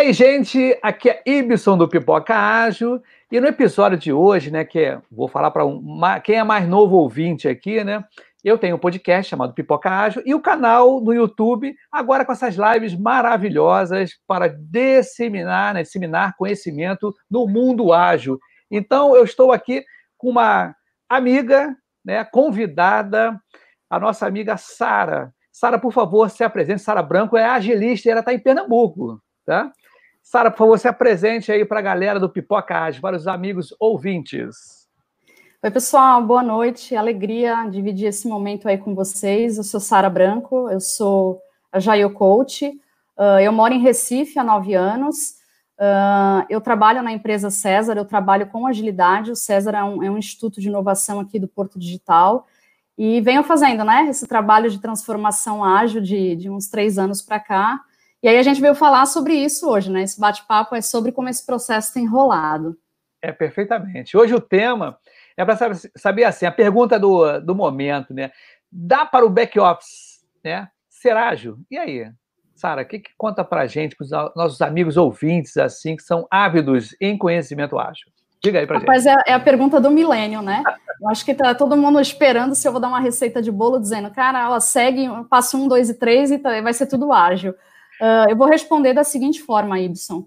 aí, gente, aqui é Ibson do Pipoca Ágil, e no episódio de hoje, né, que é, vou falar para um, quem é mais novo ouvinte aqui, né, eu tenho um podcast chamado Pipoca Ágil e o canal no YouTube, agora com essas lives maravilhosas para disseminar, né, disseminar conhecimento no mundo ágil. Então, eu estou aqui com uma amiga, né, convidada, a nossa amiga Sara. Sara, por favor, se apresente. Sara Branco é agilista e ela está em Pernambuco, tá? Sara, por favor, se apresente aí para a galera do Pipoca Ágil, para os amigos ouvintes. Oi, pessoal, boa noite. Alegria dividir esse momento aí com vocês. Eu sou Sara Branco, eu sou a Jaio Coach. Uh, eu moro em Recife há nove anos. Uh, eu trabalho na empresa César, eu trabalho com agilidade. O César é um, é um instituto de inovação aqui do Porto Digital. E venho fazendo, né, esse trabalho de transformação ágil de, de uns três anos para cá. E aí a gente veio falar sobre isso hoje, né? Esse bate-papo é sobre como esse processo tem rolado. É, perfeitamente. Hoje o tema é para saber assim, a pergunta do, do momento, né? Dá para o back-office né, ser ágil? E aí? Sara, o que, que conta para a gente, para os nossos amigos ouvintes, assim, que são ávidos em conhecimento ágil? Diga aí para gente. Rapaz, é, é, a pergunta do milênio, né? Eu acho que tá todo mundo esperando se eu vou dar uma receita de bolo dizendo, cara, ela segue, passo um, dois e três e tá, vai ser tudo ágil. Uh, eu vou responder da seguinte forma, Ibson.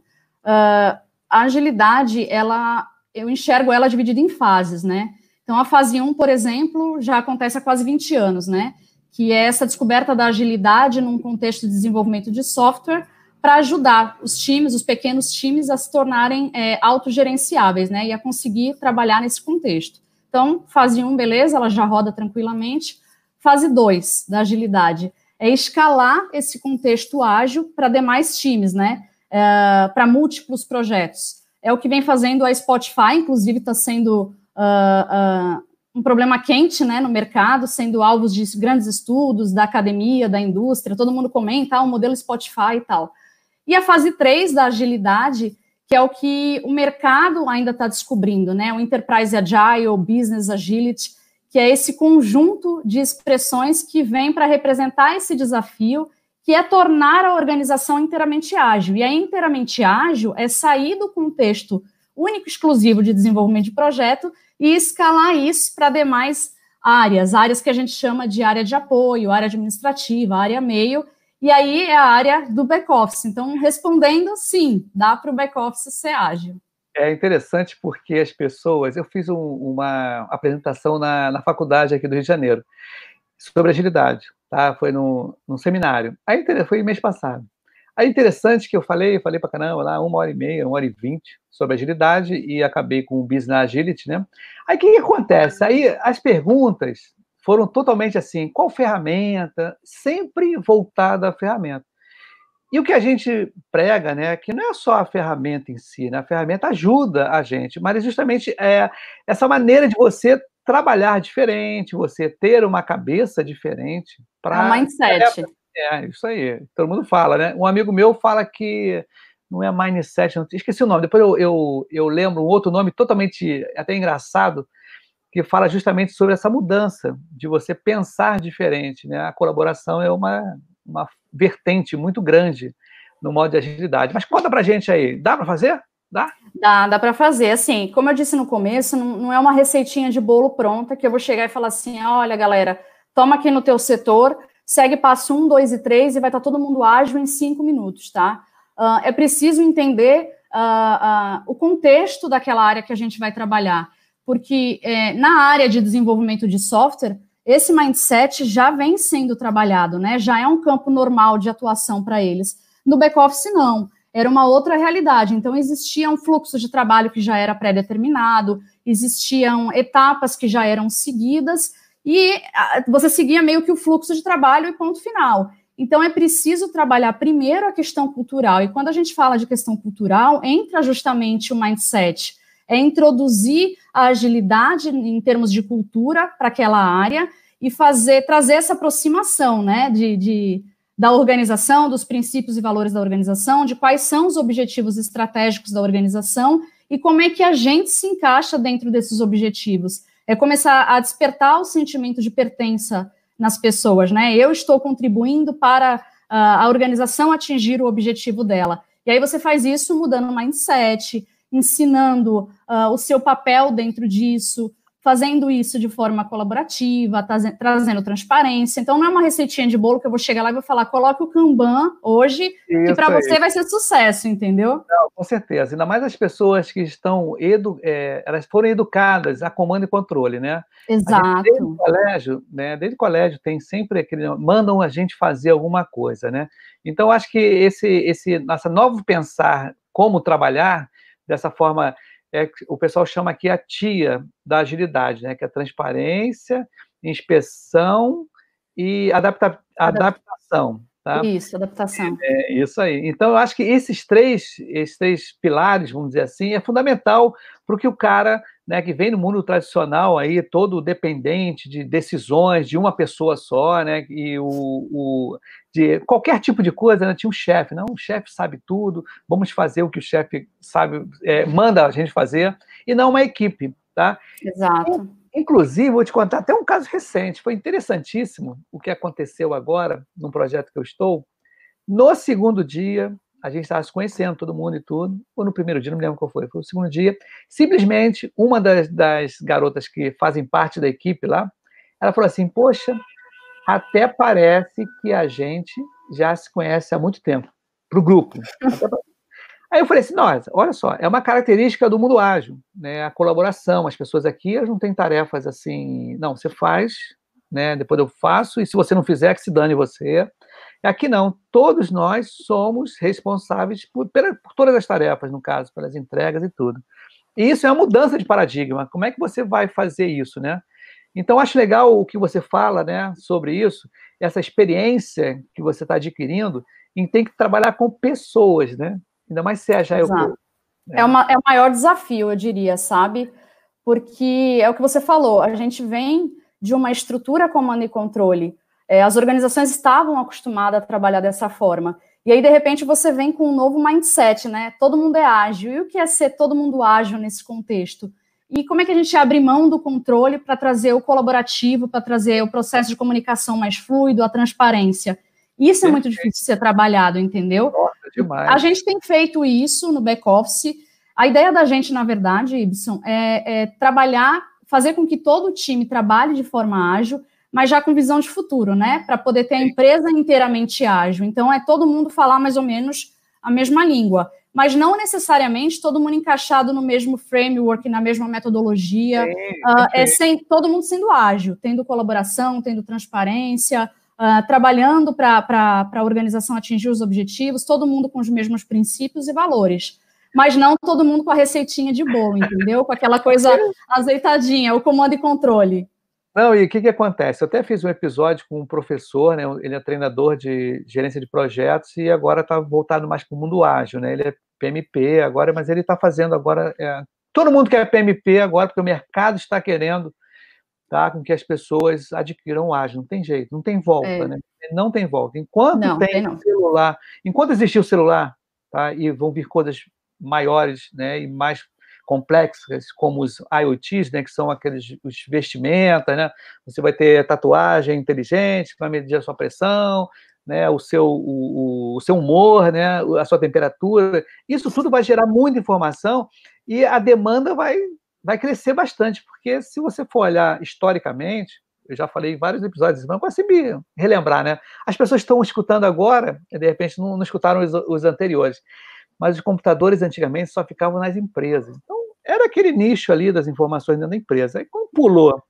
Uh, a agilidade, ela, eu enxergo ela dividida em fases, né? Então, a fase 1, por exemplo, já acontece há quase 20 anos, né? Que é essa descoberta da agilidade num contexto de desenvolvimento de software para ajudar os times, os pequenos times, a se tornarem é, autogerenciáveis, né? E a conseguir trabalhar nesse contexto. Então, fase 1, beleza, ela já roda tranquilamente. Fase 2 da agilidade é escalar esse contexto ágil para demais times, né? É, para múltiplos projetos. É o que vem fazendo a Spotify, inclusive está sendo uh, uh, um problema quente né, no mercado, sendo alvos de grandes estudos da academia, da indústria, todo mundo comenta ah, o modelo Spotify e tal. E a fase 3 da agilidade, que é o que o mercado ainda está descobrindo, né? O Enterprise Agile, Business Agility, que é esse conjunto de expressões que vem para representar esse desafio, que é tornar a organização inteiramente ágil. E a inteiramente ágil é sair do contexto único exclusivo de desenvolvimento de projeto e escalar isso para demais áreas, áreas que a gente chama de área de apoio, área administrativa, área meio, e aí é a área do back-office. Então, respondendo, sim, dá para o back-office ser ágil. É interessante porque as pessoas. Eu fiz um, uma apresentação na, na faculdade aqui do Rio de Janeiro sobre agilidade, tá? Foi num, num seminário. Aí foi mês passado. Aí interessante que eu falei, falei para caramba lá, uma hora e meia, uma hora e vinte sobre agilidade e acabei com o Business Agility, né? Aí o que, que acontece? Aí as perguntas foram totalmente assim: qual ferramenta? Sempre voltada à ferramenta. E o que a gente prega, né, que não é só a ferramenta em si, né, a ferramenta ajuda a gente, mas justamente é essa maneira de você trabalhar diferente, você ter uma cabeça diferente para é um mindset. É, é, isso aí. Todo mundo fala, né? Um amigo meu fala que não é mindset, não, esqueci o nome. Depois eu, eu, eu lembro um outro nome totalmente até engraçado que fala justamente sobre essa mudança de você pensar diferente, né? A colaboração é uma uma vertente muito grande no modo de agilidade. Mas conta pra gente aí, dá para fazer? Dá? Dá, dá para fazer. Assim, como eu disse no começo, não, não, é uma receitinha de bolo pronta que eu vou chegar e falar assim: olha, galera, toma aqui no teu setor, segue passo um, dois e três e vai estar tá todo mundo ágil em cinco minutos, tá? Uh, é preciso entender uh, uh, o contexto daquela área que a gente vai trabalhar, porque é, na área de desenvolvimento de software, esse mindset já vem sendo trabalhado, né? Já é um campo normal de atuação para eles. No back-office, não. Era uma outra realidade. Então, existia um fluxo de trabalho que já era pré-determinado, existiam etapas que já eram seguidas, e você seguia meio que o fluxo de trabalho e ponto final. Então, é preciso trabalhar primeiro a questão cultural. E quando a gente fala de questão cultural, entra justamente o mindset é introduzir a agilidade em termos de cultura para aquela área e fazer trazer essa aproximação, né, de, de, da organização, dos princípios e valores da organização, de quais são os objetivos estratégicos da organização e como é que a gente se encaixa dentro desses objetivos. É começar a despertar o sentimento de pertença nas pessoas, né? Eu estou contribuindo para a organização atingir o objetivo dela. E aí você faz isso mudando o mindset, ensinando uh, o seu papel dentro disso, fazendo isso de forma colaborativa, trazendo transparência. Então, não é uma receitinha de bolo que eu vou chegar lá e vou falar, coloque o Kanban hoje, isso que para você vai ser sucesso, entendeu? Não, com certeza. Ainda mais as pessoas que estão, edu é, elas foram educadas a comando e controle, né? Exato. A desde o colégio, né? Desde o colégio tem sempre aquele, mandam a gente fazer alguma coisa, né? Então, acho que esse, esse, nossa novo pensar como trabalhar dessa forma é, o pessoal chama aqui a tia da agilidade, né? Que é transparência, inspeção e adapta adaptação. Tá? Isso, adaptação. É, isso aí. Então, eu acho que esses três, esses três pilares, vamos dizer assim, é fundamental para que o cara né, que vem no mundo tradicional aí, todo dependente de decisões de uma pessoa só, né, e o, o de qualquer tipo de coisa, né, tinha um chefe, não, o chefe sabe tudo, vamos fazer o que o chefe sabe, é, manda a gente fazer, e não uma equipe, tá? Exato. Inclusive, vou te contar até um caso recente, foi interessantíssimo o que aconteceu agora num projeto que eu estou. No segundo dia, a gente estava se conhecendo, todo mundo e tudo, ou no primeiro dia, não me lembro qual foi, foi o segundo dia. Simplesmente, uma das, das garotas que fazem parte da equipe lá, ela falou assim: Poxa, até parece que a gente já se conhece há muito tempo, para o grupo. Aí eu falei assim, nossa, olha só, é uma característica do mundo ágil, né? A colaboração, as pessoas aqui elas não têm tarefas assim, não, você faz, né? Depois eu faço, e se você não fizer, que se dane você. Aqui não, todos nós somos responsáveis por, por todas as tarefas, no caso, pelas entregas e tudo. E isso é uma mudança de paradigma. Como é que você vai fazer isso, né? Então, acho legal o que você fala né, sobre isso, essa experiência que você está adquirindo, e tem que trabalhar com pessoas, né? Ainda mais se é já eu. Né? É, uma, é o maior desafio, eu diria, sabe? Porque é o que você falou, a gente vem de uma estrutura comando e controle. É, as organizações estavam acostumadas a trabalhar dessa forma. E aí, de repente, você vem com um novo mindset, né? Todo mundo é ágil. E o que é ser todo mundo ágil nesse contexto? E como é que a gente abre mão do controle para trazer o colaborativo, para trazer o processo de comunicação mais fluido, a transparência? Isso é muito difícil de ser trabalhado, entendeu? Nossa, demais. A gente tem feito isso no back-office. A ideia da gente, na verdade, Ibson, é, é trabalhar, fazer com que todo o time trabalhe de forma ágil, mas já com visão de futuro, né? Para poder ter a empresa inteiramente ágil. Então, é todo mundo falar mais ou menos a mesma língua, mas não necessariamente todo mundo encaixado no mesmo framework, na mesma metodologia. uh, é sem, todo mundo sendo ágil, tendo colaboração, tendo transparência, uh, trabalhando para a organização atingir os objetivos, todo mundo com os mesmos princípios e valores. Mas não todo mundo com a receitinha de bolo, entendeu? Com aquela coisa azeitadinha, o comando e controle. Não, e o que, que acontece? Eu até fiz um episódio com um professor, né? Ele é treinador de gerência de projetos e agora está voltado mais para o mundo ágil, né? Ele é PMP agora, mas ele está fazendo agora. É... todo mundo quer PMP agora, porque o mercado está querendo tá? com que as pessoas adquiram ágil. Não tem jeito, não tem volta, é. né? Não tem volta. Enquanto não, tem, tem celular, enquanto existir o celular, tá? E vão vir coisas maiores, né? E mais complexas, como os IoTs, né? Que são aqueles os vestimentas, né? Você vai ter tatuagem inteligente que vai medir a sua pressão, né, o seu, o, o, seu humor, né, a sua temperatura, isso tudo vai gerar muita informação e a demanda vai, vai crescer bastante, porque se você for olhar historicamente, eu já falei em vários episódios, não consegui relembrar, né? As pessoas estão escutando agora, de repente não, não escutaram os, os, anteriores, mas os computadores antigamente só ficavam nas empresas. Então, era aquele nicho ali das informações dentro da empresa. Aí, quando pulou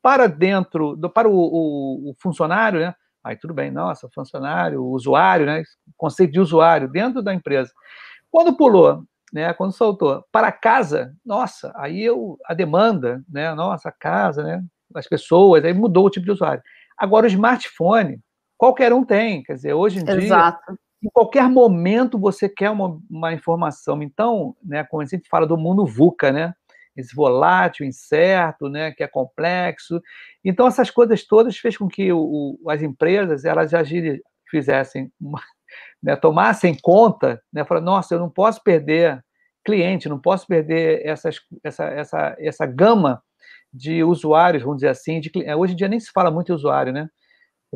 para dentro, do, para o, o, o funcionário, né? Aí tudo bem, nossa, funcionário, usuário, né? Conceito de usuário dentro da empresa. Quando pulou né, quando soltou para casa, nossa, aí eu, a demanda, né, nossa, a casa, né, as pessoas, aí mudou o tipo de usuário. Agora, o smartphone, qualquer um tem, quer dizer, hoje em Exato. dia, em qualquer momento você quer uma, uma informação. Então, né, como a gente fala do mundo VUCA, né, esse volátil, incerto, né, que é complexo. Então, essas coisas todas fez com que o, as empresas elas agir, fizessem uma, né, tomassem conta, né, falar, nossa, eu não posso perder cliente, não posso perder essas, essa, essa, essa gama de usuários, vamos dizer assim. De, hoje em dia nem se fala muito de usuário, né?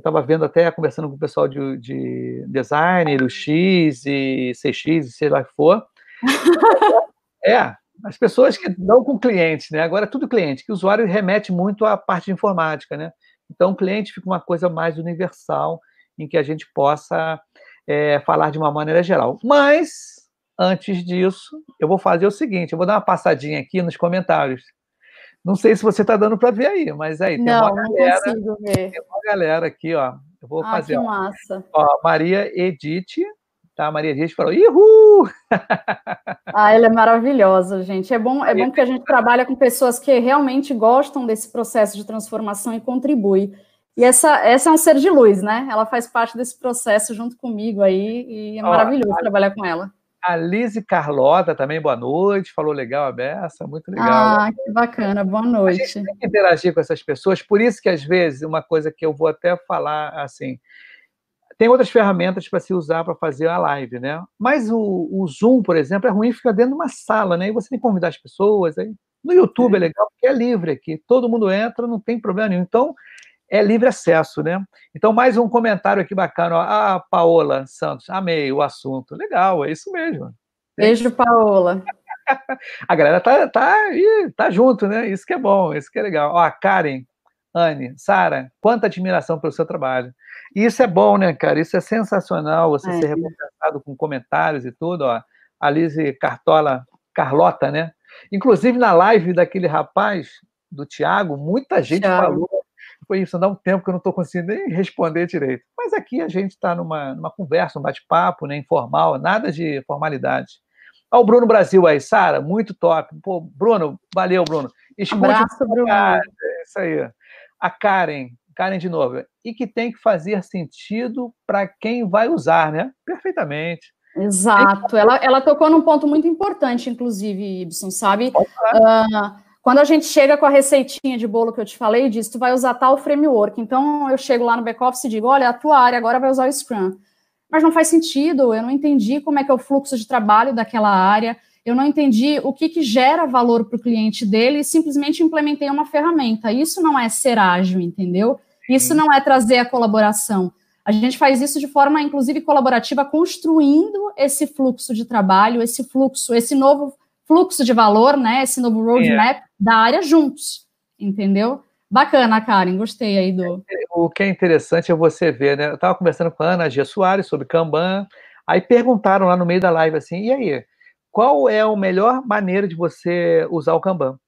Eu estava vendo até, conversando com o pessoal de, de design, do X e CX, sei lá que for. é, as pessoas que dão com clientes, né? Agora é tudo cliente, que o usuário remete muito à parte de informática, né? Então, o cliente fica uma coisa mais universal, em que a gente possa é, falar de uma maneira geral. Mas, antes disso, eu vou fazer o seguinte: eu vou dar uma passadinha aqui nos comentários. Não sei se você está dando para ver aí, mas aí tem não, uma galera. Não consigo ver. Tem uma galera aqui, ó. Eu vou ah, fazer. Que massa. Ó, Maria Edith, tá? Maria Edith falou: Ihu! ah, ela é maravilhosa, gente. É bom, é bom que a gente trabalha com pessoas que realmente gostam desse processo de transformação e contribui. E essa, essa é um ser de luz, né? Ela faz parte desse processo junto comigo aí, e é maravilhoso trabalhar com ela. A Lise Carlota também, boa noite, falou legal a beça, muito legal. Ah, que bacana, boa noite. A gente tem que interagir com essas pessoas, por isso que às vezes, uma coisa que eu vou até falar assim, tem outras ferramentas para se usar para fazer a live, né? Mas o, o, Zoom, por exemplo, é ruim ficar dentro de uma sala, né? E você tem que convidar as pessoas. Aí. No YouTube é. é legal, porque é livre aqui, todo mundo entra, não tem problema nenhum. Então, é livre acesso, né? Então, mais um comentário aqui bacana. Ó. Ah, Paola Santos, amei o assunto. Legal, é isso mesmo. Beijo, Paola. a galera tá, tá, tá junto, né? Isso que é bom, isso que é legal. Ó, a Karen, Anne, Sara, quanta admiração pelo seu trabalho. E isso é bom, né, cara? Isso é sensacional, você é. ser recompensado com comentários e tudo, ó. A Lise Cartola, Carlota, né? Inclusive, na live daquele rapaz, do Tiago, muita gente Thiago. falou foi isso, dá um tempo que eu não estou conseguindo nem responder direito. Mas aqui a gente está numa, numa conversa, um bate-papo, né, informal, nada de formalidade. Olha o Bruno Brasil aí, Sara, muito top. Pô, Bruno, valeu, Bruno. Escute Abraço, Bruno. Cara, é isso aí. A Karen, Karen de novo. E que tem que fazer sentido para quem vai usar, né? Perfeitamente. Exato. Ela, ela tocou num ponto muito importante, inclusive, Ibson, sabe? Uh, quando a gente chega com a receitinha de bolo que eu te falei, diz, tu vai usar tal framework. Então, eu chego lá no back-office e digo, olha, a tua área agora vai usar o Scrum. Mas não faz sentido, eu não entendi como é que é o fluxo de trabalho daquela área, eu não entendi o que, que gera valor para o cliente dele e simplesmente implementei uma ferramenta. Isso não é ser ágil, entendeu? Isso não é trazer a colaboração. A gente faz isso de forma, inclusive, colaborativa, construindo esse fluxo de trabalho, esse fluxo, esse novo fluxo de valor, né? Esse novo roadmap é. da área juntos, entendeu? Bacana, Karen, gostei aí do. O que é interessante é você ver, né? Eu estava conversando com a Ana Gia Soares sobre Kanban, aí perguntaram lá no meio da live assim, e aí, qual é a melhor maneira de você usar o Kanban?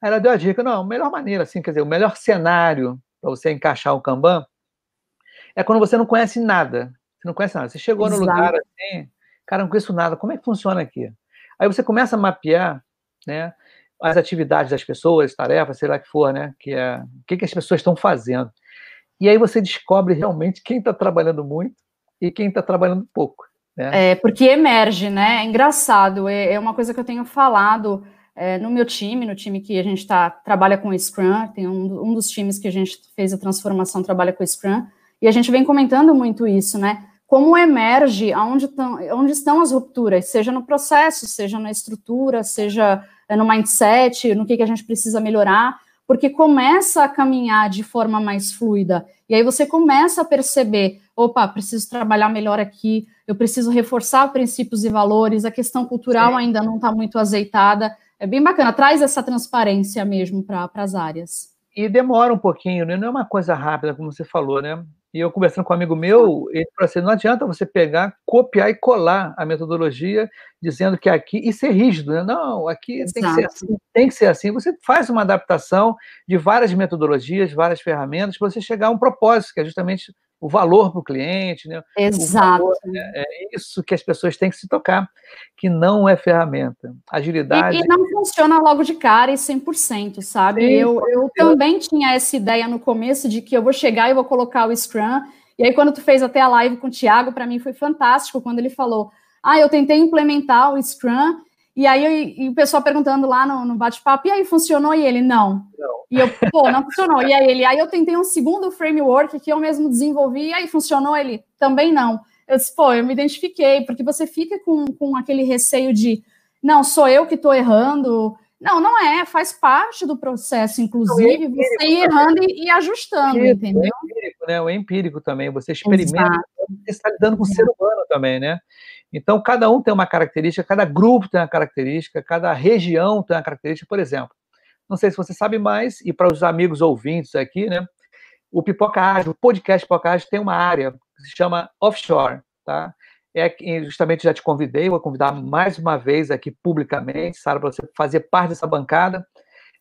Aí ela deu a dica, não, a melhor maneira, assim, quer dizer, o melhor cenário para você encaixar o Kanban é quando você não conhece nada. Você não conhece nada. Você chegou Exato. no lugar assim, cara, não conheço nada, como é que funciona aqui? Aí você começa a mapear, né, as atividades das pessoas, tarefas, sei lá que for, né, que é o que, que as pessoas estão fazendo. E aí você descobre realmente quem está trabalhando muito e quem está trabalhando pouco. Né? É, porque emerge, né? É engraçado, é, é uma coisa que eu tenho falado é, no meu time, no time que a gente tá, trabalha com Scrum, tem um, um dos times que a gente fez a transformação, trabalha com Scrum, e a gente vem comentando muito isso, né? Como emerge, aonde, tão, onde estão as rupturas, seja no processo, seja na estrutura, seja eh, no mindset, no que, que a gente precisa melhorar, porque começa a caminhar de forma mais fluida. E aí você começa a perceber: opa, preciso trabalhar melhor aqui, eu preciso reforçar princípios e valores, a questão cultural Sim. ainda não está muito azeitada. É bem bacana, traz essa transparência mesmo para as áreas. E demora um pouquinho, né? não é uma coisa rápida, como você falou, né? E eu conversando com um amigo meu, ele falou assim: não adianta você pegar, copiar e colar a metodologia, dizendo que aqui, e ser rígido, né? Não, aqui tem que ser assim, tem que ser assim. Você faz uma adaptação de várias metodologias, várias ferramentas, para você chegar a um propósito, que é justamente o valor para o cliente, né? Exato. Valor, né? É isso que as pessoas têm que se tocar, que não é ferramenta. Agilidade. E, e não funciona logo de cara e 100%, sabe? Sim, eu, eu também tinha essa ideia no começo de que eu vou chegar e vou colocar o Scrum. E aí, quando tu fez até a live com o Thiago, para mim foi fantástico quando ele falou: Ah, eu tentei implementar o Scrum e aí e o pessoal perguntando lá no, no bate-papo, e aí funcionou? E ele, não. não. E eu, pô, não funcionou. E aí ele, aí eu tentei um segundo framework que eu mesmo desenvolvi, e aí funcionou? Ele, também não. Eu disse, pô, eu me identifiquei, porque você fica com, com aquele receio de, não, sou eu que estou errando, Não, não é, faz parte do processo, inclusive, é você ir errando e, e ajustando, é entendeu? É empírico, né? É empírico também, você experimenta, Exato. você está lidando com o ser humano também, né? Então, cada um tem uma característica, cada grupo tem uma característica, cada região tem uma característica, por exemplo. Não sei se você sabe mais, e para os amigos ouvintes aqui, né? O Pipoca Ágil, o podcast Pipoca Ágil tem uma área que se chama offshore, tá? é justamente já te convidei, vou convidar mais uma vez aqui publicamente, Sara, para você fazer parte dessa bancada.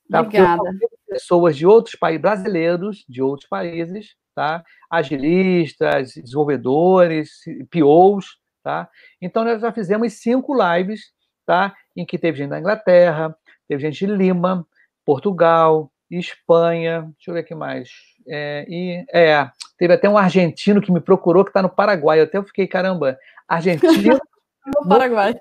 Tá? Obrigada. Pessoas de outros países, brasileiros de outros países, tá? Agilistas, desenvolvedores, POs, tá? Então, nós já fizemos cinco lives, tá? Em que teve gente da Inglaterra, teve gente de Lima, Portugal, Espanha, deixa eu ver aqui mais. É, e, é, teve até um argentino que me procurou que está no Paraguai. Eu até fiquei, caramba, Argentina. no Paraguai.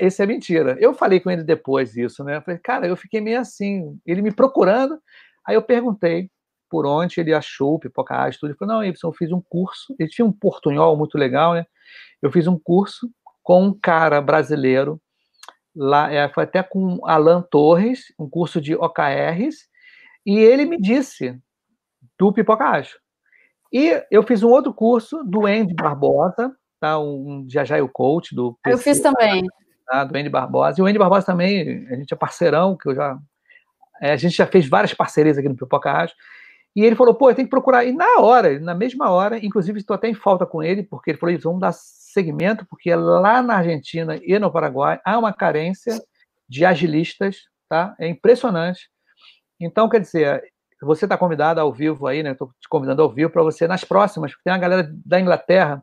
Esse, é, mentira. Eu falei com ele depois disso, né? Eu falei, cara, eu fiquei meio assim, ele me procurando. Aí eu perguntei por onde ele achou o Pipoca Ágil, tudo. Ele falou, não, eu fiz um curso. Ele tinha um portunhol muito legal, né? Eu fiz um curso com um cara brasileiro, lá, é, foi até com Alan Torres, um curso de OKRs, e ele me disse do Pipoca Ágil. E eu fiz um outro curso do Andy Barbosa, tá? Um de Agile Coach do PC, Eu fiz também. Tá? Do Andy Barbosa. E o Andy Barbosa também, a gente é parceirão, que eu já. É, a gente já fez várias parcerias aqui no Pipoca Rádio. E ele falou, pô, eu tenho que procurar. E na hora, na mesma hora, inclusive estou até em falta com ele, porque ele falou, vamos dar segmento, porque lá na Argentina e no Paraguai há uma carência de agilistas, tá? É impressionante. Então, quer dizer, você está convidado ao vivo aí, né? Estou te convidando ao vivo para você nas próximas, porque tem uma galera da Inglaterra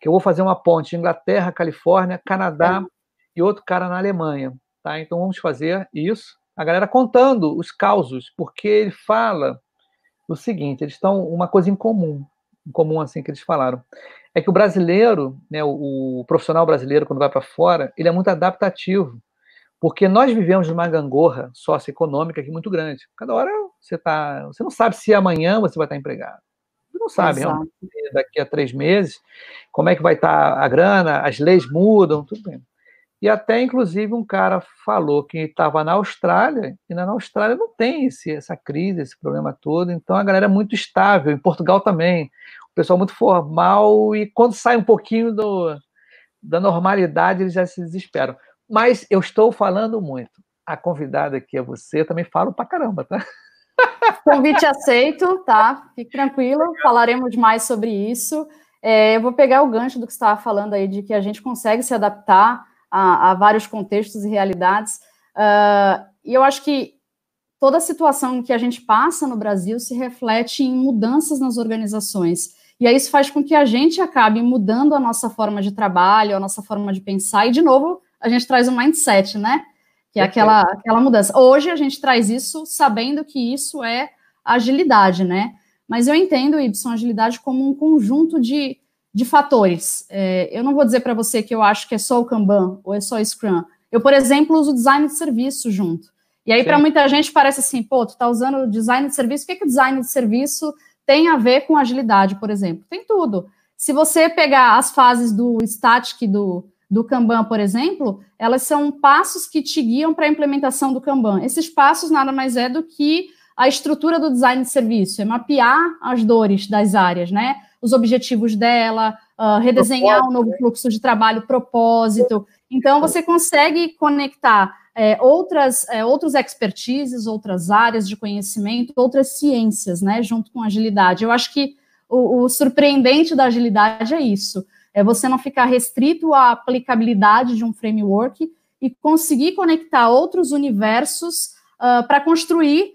que eu vou fazer uma ponte Inglaterra, Califórnia, Canadá é. e outro cara na Alemanha, tá? Então vamos fazer isso. A galera contando os causos, porque ele fala o seguinte, eles estão uma coisa em comum, em comum assim que eles falaram, é que o brasileiro, né, o, o profissional brasileiro quando vai para fora, ele é muito adaptativo, porque nós vivemos numa gangorra socioeconômica aqui muito grande. Cada hora você tá, você não sabe se amanhã você vai estar empregado não sabe daqui a três meses como é que vai estar a grana, as leis mudam, tudo bem. E até, inclusive, um cara falou que estava na Austrália, e na Austrália não tem esse, essa crise, esse problema todo, então a galera é muito estável, em Portugal também, o pessoal muito formal, e quando sai um pouquinho do, da normalidade, eles já se desesperam. Mas eu estou falando muito. A convidada aqui é você, eu também falo pra caramba, tá? Convite aceito, tá? Fique tranquilo, falaremos mais sobre isso. É, eu vou pegar o gancho do que você estava falando aí, de que a gente consegue se adaptar a, a vários contextos e realidades. Uh, e eu acho que toda a situação que a gente passa no Brasil se reflete em mudanças nas organizações. E aí isso faz com que a gente acabe mudando a nossa forma de trabalho, a nossa forma de pensar, e de novo, a gente traz um mindset, né? que é aquela, aquela mudança. Hoje a gente traz isso sabendo que isso é agilidade, né? Mas eu entendo, Y, agilidade como um conjunto de, de fatores. É, eu não vou dizer para você que eu acho que é só o Kanban ou é só o Scrum. Eu, por exemplo, uso design de serviço junto. E aí, para muita gente, parece assim, pô, tu tá usando design de serviço, o que, que design de serviço tem a ver com agilidade, por exemplo? Tem tudo. Se você pegar as fases do static do, do Kanban, por exemplo, elas são passos que te guiam para a implementação do Kanban. Esses passos nada mais é do que a estrutura do design de serviço, é mapear as dores das áreas, né? Os objetivos dela, uh, redesenhar um novo né? fluxo de trabalho, propósito. Então, você consegue conectar é, outras, é, outros expertises, outras áreas de conhecimento, outras ciências, né? Junto com agilidade. Eu acho que o, o surpreendente da agilidade é isso é você não ficar restrito à aplicabilidade de um framework e conseguir conectar outros universos uh, para construir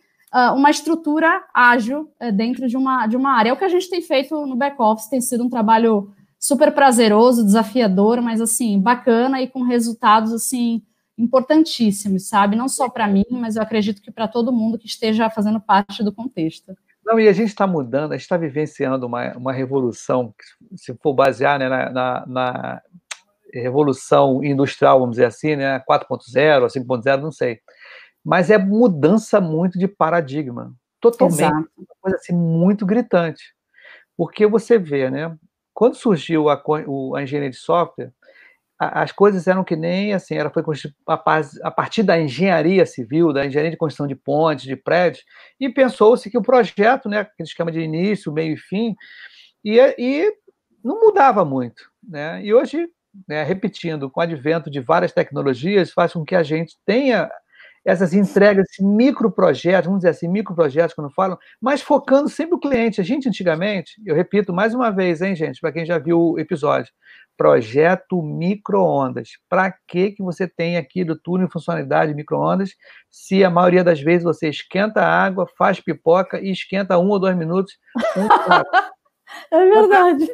uma estrutura ágil uh, dentro de uma, de uma área. É o que a gente tem feito no back-office, tem sido um trabalho super prazeroso, desafiador, mas assim, bacana e com resultados assim importantíssimos, sabe? Não só para mim, mas eu acredito que para todo mundo que esteja fazendo parte do contexto. Não, e a gente está mudando, a gente está vivenciando uma, uma revolução, se for basear né, na, na, na, revolução industrial, vamos dizer assim, né, 4.0 ou 5.0, não sei. Mas é mudança muito de paradigma, totalmente, Exato. uma coisa assim muito gritante. Porque você vê, né, quando surgiu a, a engenharia de software, as coisas eram que nem assim, era foi a partir da engenharia civil, da engenharia de construção de pontes, de prédios, e pensou-se que o projeto, né, aquele esquema de início, meio e fim, e, e não mudava muito, né? E hoje, né, repetindo, com o advento de várias tecnologias, faz com que a gente tenha essas entregas, microprojetos, vamos dizer assim, microprojetos, quando falam, mas focando sempre o cliente. A gente, antigamente, eu repito mais uma vez, hein, gente, para quem já viu o episódio, projeto microondas. Para que que você tem aqui do túnel funcionalidade microondas, se a maioria das vezes você esquenta a água, faz pipoca e esquenta um ou dois minutos. Um é verdade.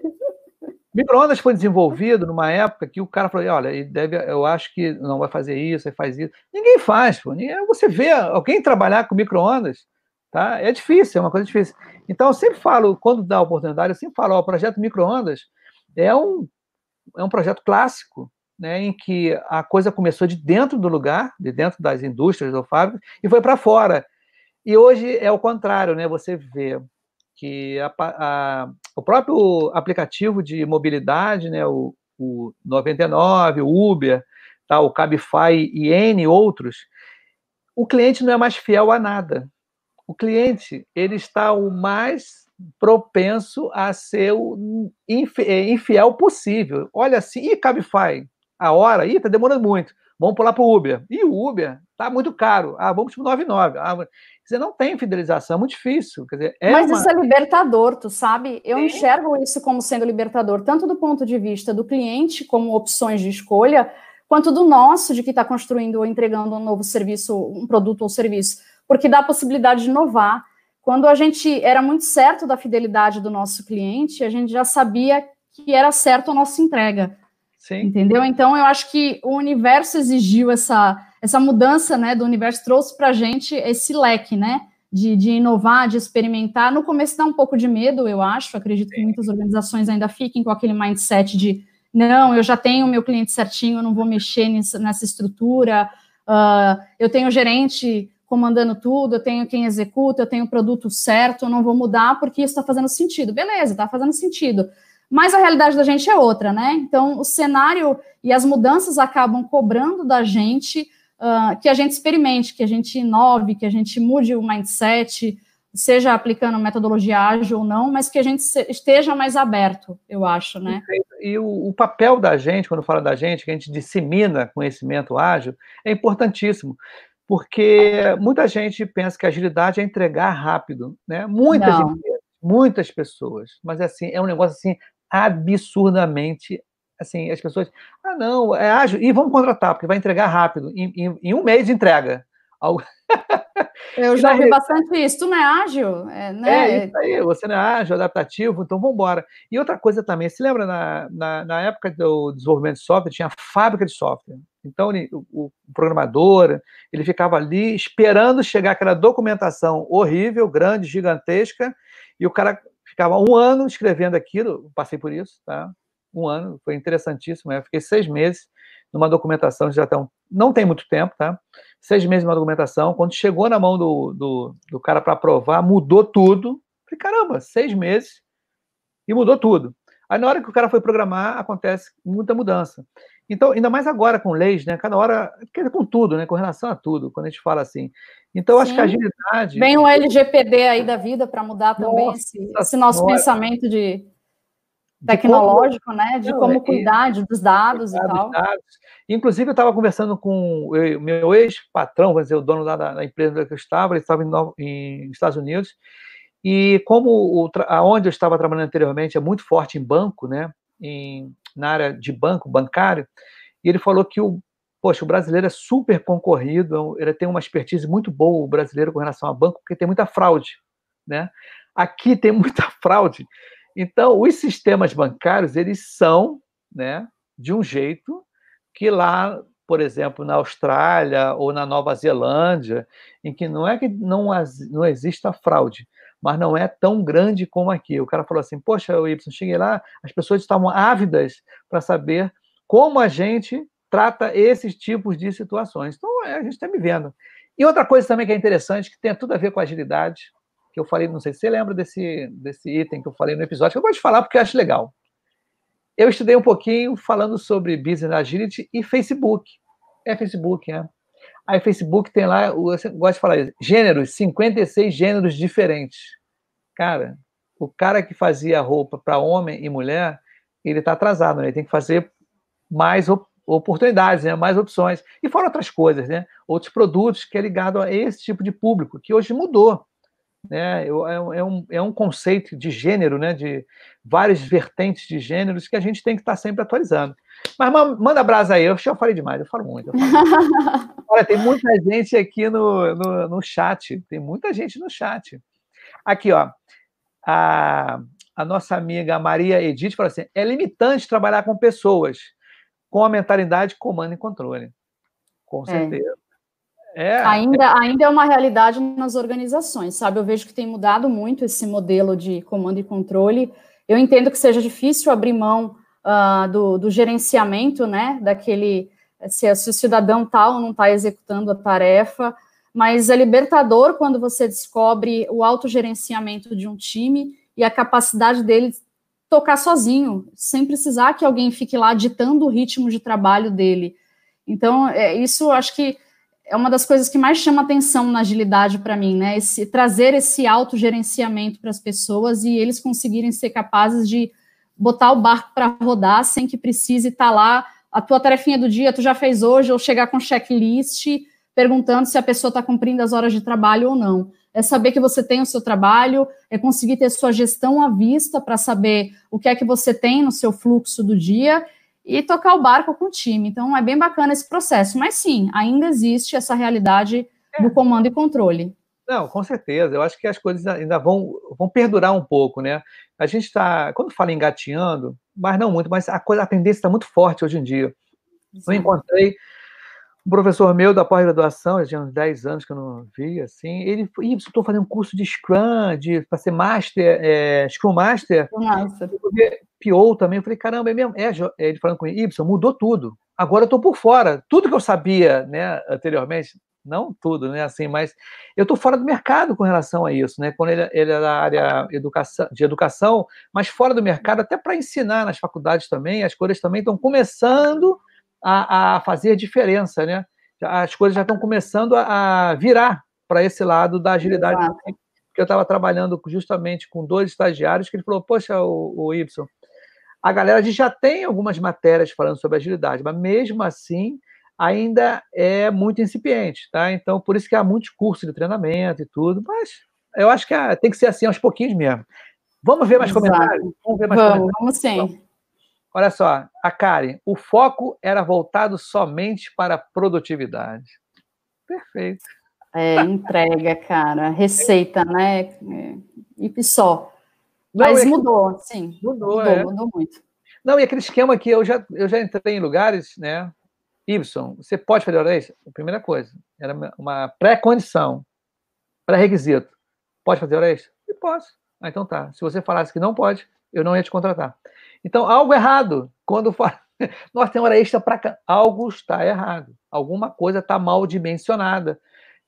Microondas foi desenvolvido numa época que o cara falou: olha, deve, eu acho que não vai fazer isso, vai fazer isso. Ninguém faz, pô. Você vê alguém trabalhar com microondas, tá? É difícil, é uma coisa difícil. Então, eu sempre falo, quando dá oportunidade, eu sempre falo: ó, o projeto microondas é um, é um projeto clássico, né, em que a coisa começou de dentro do lugar, de dentro das indústrias ou fábricas, e foi para fora. E hoje é o contrário, né? Você vê que a, a, o próprio aplicativo de mobilidade, né, o, o 99, o Uber, tá, o Cabify e N outros, o cliente não é mais fiel a nada. O cliente ele está o mais propenso a ser o é, infiel possível. Olha assim, e Cabify? A hora? Ih, tá demorando muito. Vamos pular para o Uber. E o Uber tá muito caro. Ah, vamos para o 99. Ah, dizer, não tem fidelização, é muito difícil. Quer dizer, é Mas uma... isso é libertador, tu sabe? Eu Sim. enxergo isso como sendo libertador, tanto do ponto de vista do cliente, como opções de escolha, quanto do nosso, de que está construindo ou entregando um novo serviço, um produto ou serviço, porque dá a possibilidade de inovar. Quando a gente era muito certo da fidelidade do nosso cliente, a gente já sabia que era certo a nossa entrega. Sim. Entendeu? Então, eu acho que o universo exigiu essa essa mudança né, do universo trouxe para a gente esse leque, né? De, de, inovar, de experimentar. No começo dá um pouco de medo, eu acho. Acredito que muitas organizações ainda fiquem com aquele mindset de não, eu já tenho o meu cliente certinho, eu não vou mexer nessa, nessa estrutura. Uh, eu tenho gerente comandando tudo, eu tenho quem executa, eu tenho o produto certo, eu não vou mudar porque isso está fazendo sentido. Beleza, está fazendo sentido. Mas a realidade da gente é outra, né? Então, o cenário e as mudanças acabam cobrando da gente uh, que a gente experimente, que a gente inove, que a gente mude o mindset, seja aplicando metodologia ágil ou não, mas que a gente esteja mais aberto, eu acho, né? E o, o, papel da gente, quando fala da gente, que a gente dissemina conhecimento ágil, é importantíssimo, porque muita gente pensa que agilidade é entregar rápido, né? Muitas, muitas pessoas, mas assim, é um negócio assim absurdamente assim, as pessoas, ah, não, é ágil, e vamos contratar, porque vai entregar rápido. Em, em, em um mês entrega. Eu já ouvi bastante isso. Tu não é ágil? É, né? é isso aí, você não é ágil, adaptativo, então vamos embora. E outra coisa também, se lembra na, na, na, época do desenvolvimento de software, tinha fábrica de software. Então, ele, o, o, programador, ele ficava ali esperando chegar aquela documentação horrível, grande, gigantesca, e o cara ficava um ano escrevendo aquilo, passei por isso, tá? Um ano, foi interessantíssimo. Eu fiquei seis meses numa documentação, já tão, não tem muito tempo, tá? Seis meses numa documentação. Quando chegou na mão do, do, do cara para aprovar, mudou tudo. Falei, caramba, seis meses e mudou tudo. Aí na hora que o cara foi programar, acontece muita mudança. Então, ainda mais agora com leis, né? Cada hora, com tudo, né? Com relação a tudo, quando a gente fala assim. Então, acho que a agilidade. Vem o LGPD aí da vida para mudar também esse, esse, nosso nossa. pensamento de tecnológico, como, né? De não, como é, cuidar dos dados e tal. Dados. Inclusive, eu estava conversando com o meu ex-patrão, vamos dizer, o dono da, da empresa que eu estava, ele estava em, em Estados Unidos, e como o, aonde eu estava trabalhando anteriormente é muito forte em banco, né? Em, na área de banco, bancário, e ele falou que o, poxa, o brasileiro é super concorrido, ele tem uma expertise muito boa, o brasileiro, com relação a banco, porque tem muita fraude, né? Aqui tem muita fraude, então, os sistemas bancários, eles são né, de um jeito que lá, por exemplo, na Austrália ou na Nova Zelândia, em que não é que não, não exista fraude, mas não é tão grande como aqui. O cara falou assim, poxa, Y, cheguei lá, as pessoas estavam ávidas para saber como a gente trata esses tipos de situações. Então, é, a gente está vivendo. E outra coisa também que é interessante, que tem tudo a ver com agilidade, que eu falei, não sei se você lembra desse, desse item que eu falei no episódio, que eu gosto de falar porque eu acho legal. eu estudei um pouquinho falando sobre Business Agility e Facebook. É Facebook, né? Aí Facebook tem lá, eu gosto de falar isso, gêneros, 56 gêneros diferentes. Cara, o cara que fazia roupa para homem e mulher, ele está atrasado, né? Ele tem que fazer mais oportunidades, né? mais opções. E fora outras coisas, né? Outros produtos que é ligado a esse tipo de público, que hoje mudou. Né? É, é, um, é um conceito de gênero, né? de várias vertentes de gêneros que a gente tem que estar tá sempre atualizando. Mas manda brasa aí, eu já falei demais, eu falo muito. Eu falo Olha, tem muita gente aqui no, no, no, chat, tem muita gente no chat. Aqui, ó, a, a nossa amiga Maria Edith falou assim: é limitante trabalhar com pessoas com a mentalidade comando e controle. Com é. certeza. É. É. Ainda, ainda é uma realidade nas organizações, sabe? Eu vejo que tem mudado muito esse modelo de comando e controle. Eu entendo que seja difícil abrir mão uh, do, do, gerenciamento, né? Daquele se, se o cidadão tal não está executando a tarefa, mas é libertador quando você descobre o autogerenciamento de um time e a capacidade dele tocar sozinho, sem precisar que alguém fique lá ditando o ritmo de trabalho dele. Então, é, isso acho que é uma das coisas que mais chama atenção na agilidade para mim, né? Esse, trazer esse autogerenciamento para as pessoas e eles conseguirem ser capazes de botar o barco para rodar sem que precise estar tá lá a tua tarefinha do dia, tu já fez hoje, ou chegar com checklist perguntando se a pessoa está cumprindo as horas de trabalho ou não. É saber que você tem o seu trabalho, é conseguir ter sua gestão à vista para saber o que é que você tem no seu fluxo do dia e tocar o barco com o time. Então, é bem bacana esse processo. Mas sim, ainda existe essa realidade do comando e controle. Não, com certeza. Eu acho que as coisas ainda vão, vão perdurar um pouco, né? A gente está, quando fala engateando, mas não muito, mas a, coisa, a tendência está muito forte hoje em dia. Sim. Eu encontrei um professor meu da pós-graduação, já uns 10 anos que eu não vi, assim, ele falou, estou fazendo um curso de Scrum, de, para ser Master, é, Scrum Master. Nossa. PO também. Eu falei, caramba, é mesmo? É, ele falando com Y, mudou tudo. Agora eu estou por fora. Tudo que eu sabia né, anteriormente, não tudo, né? Assim, mas eu estou fora do mercado com relação a isso, né? Quando ele, ele é da área educação, de educação, mas fora do mercado, até para ensinar nas faculdades também, as coisas também estão começando a, a, fazer diferença, né? As coisas já estão começando a, a virar para esse lado da agilidade. Exato. Porque eu estava trabalhando justamente com dois estagiários que ele falou, poxa, o, o Y, a galera já tem algumas matérias falando sobre agilidade, mas mesmo assim ainda é muito incipiente, tá? Então, por isso que há muitos cursos de treinamento e tudo, mas eu acho que tem que ser assim aos pouquinhos mesmo. Vamos ver mais Exato. comentários? Vamos ver mais vamos, comentários? Vamos sim. olha só, a Karen, o foco era voltado somente para a produtividade. Perfeito. É, entrega, cara, receita, né? E só. Mas Não, mudou, sim. Mudou, mudou, é. mudou muito. Não, e aquele esquema que eu já, eu já entrei em lugares, né? Y, você pode fazer hora extra? Primeira coisa, era uma pré-condição, pré-requisito. Pode fazer hora extra? Eu posso. Ah, então tá. Se você falasse que não pode, eu não ia te contratar. Então, algo errado. Quando fala, nós temos hora extra para cá. Algo está errado. Alguma coisa está mal dimensionada.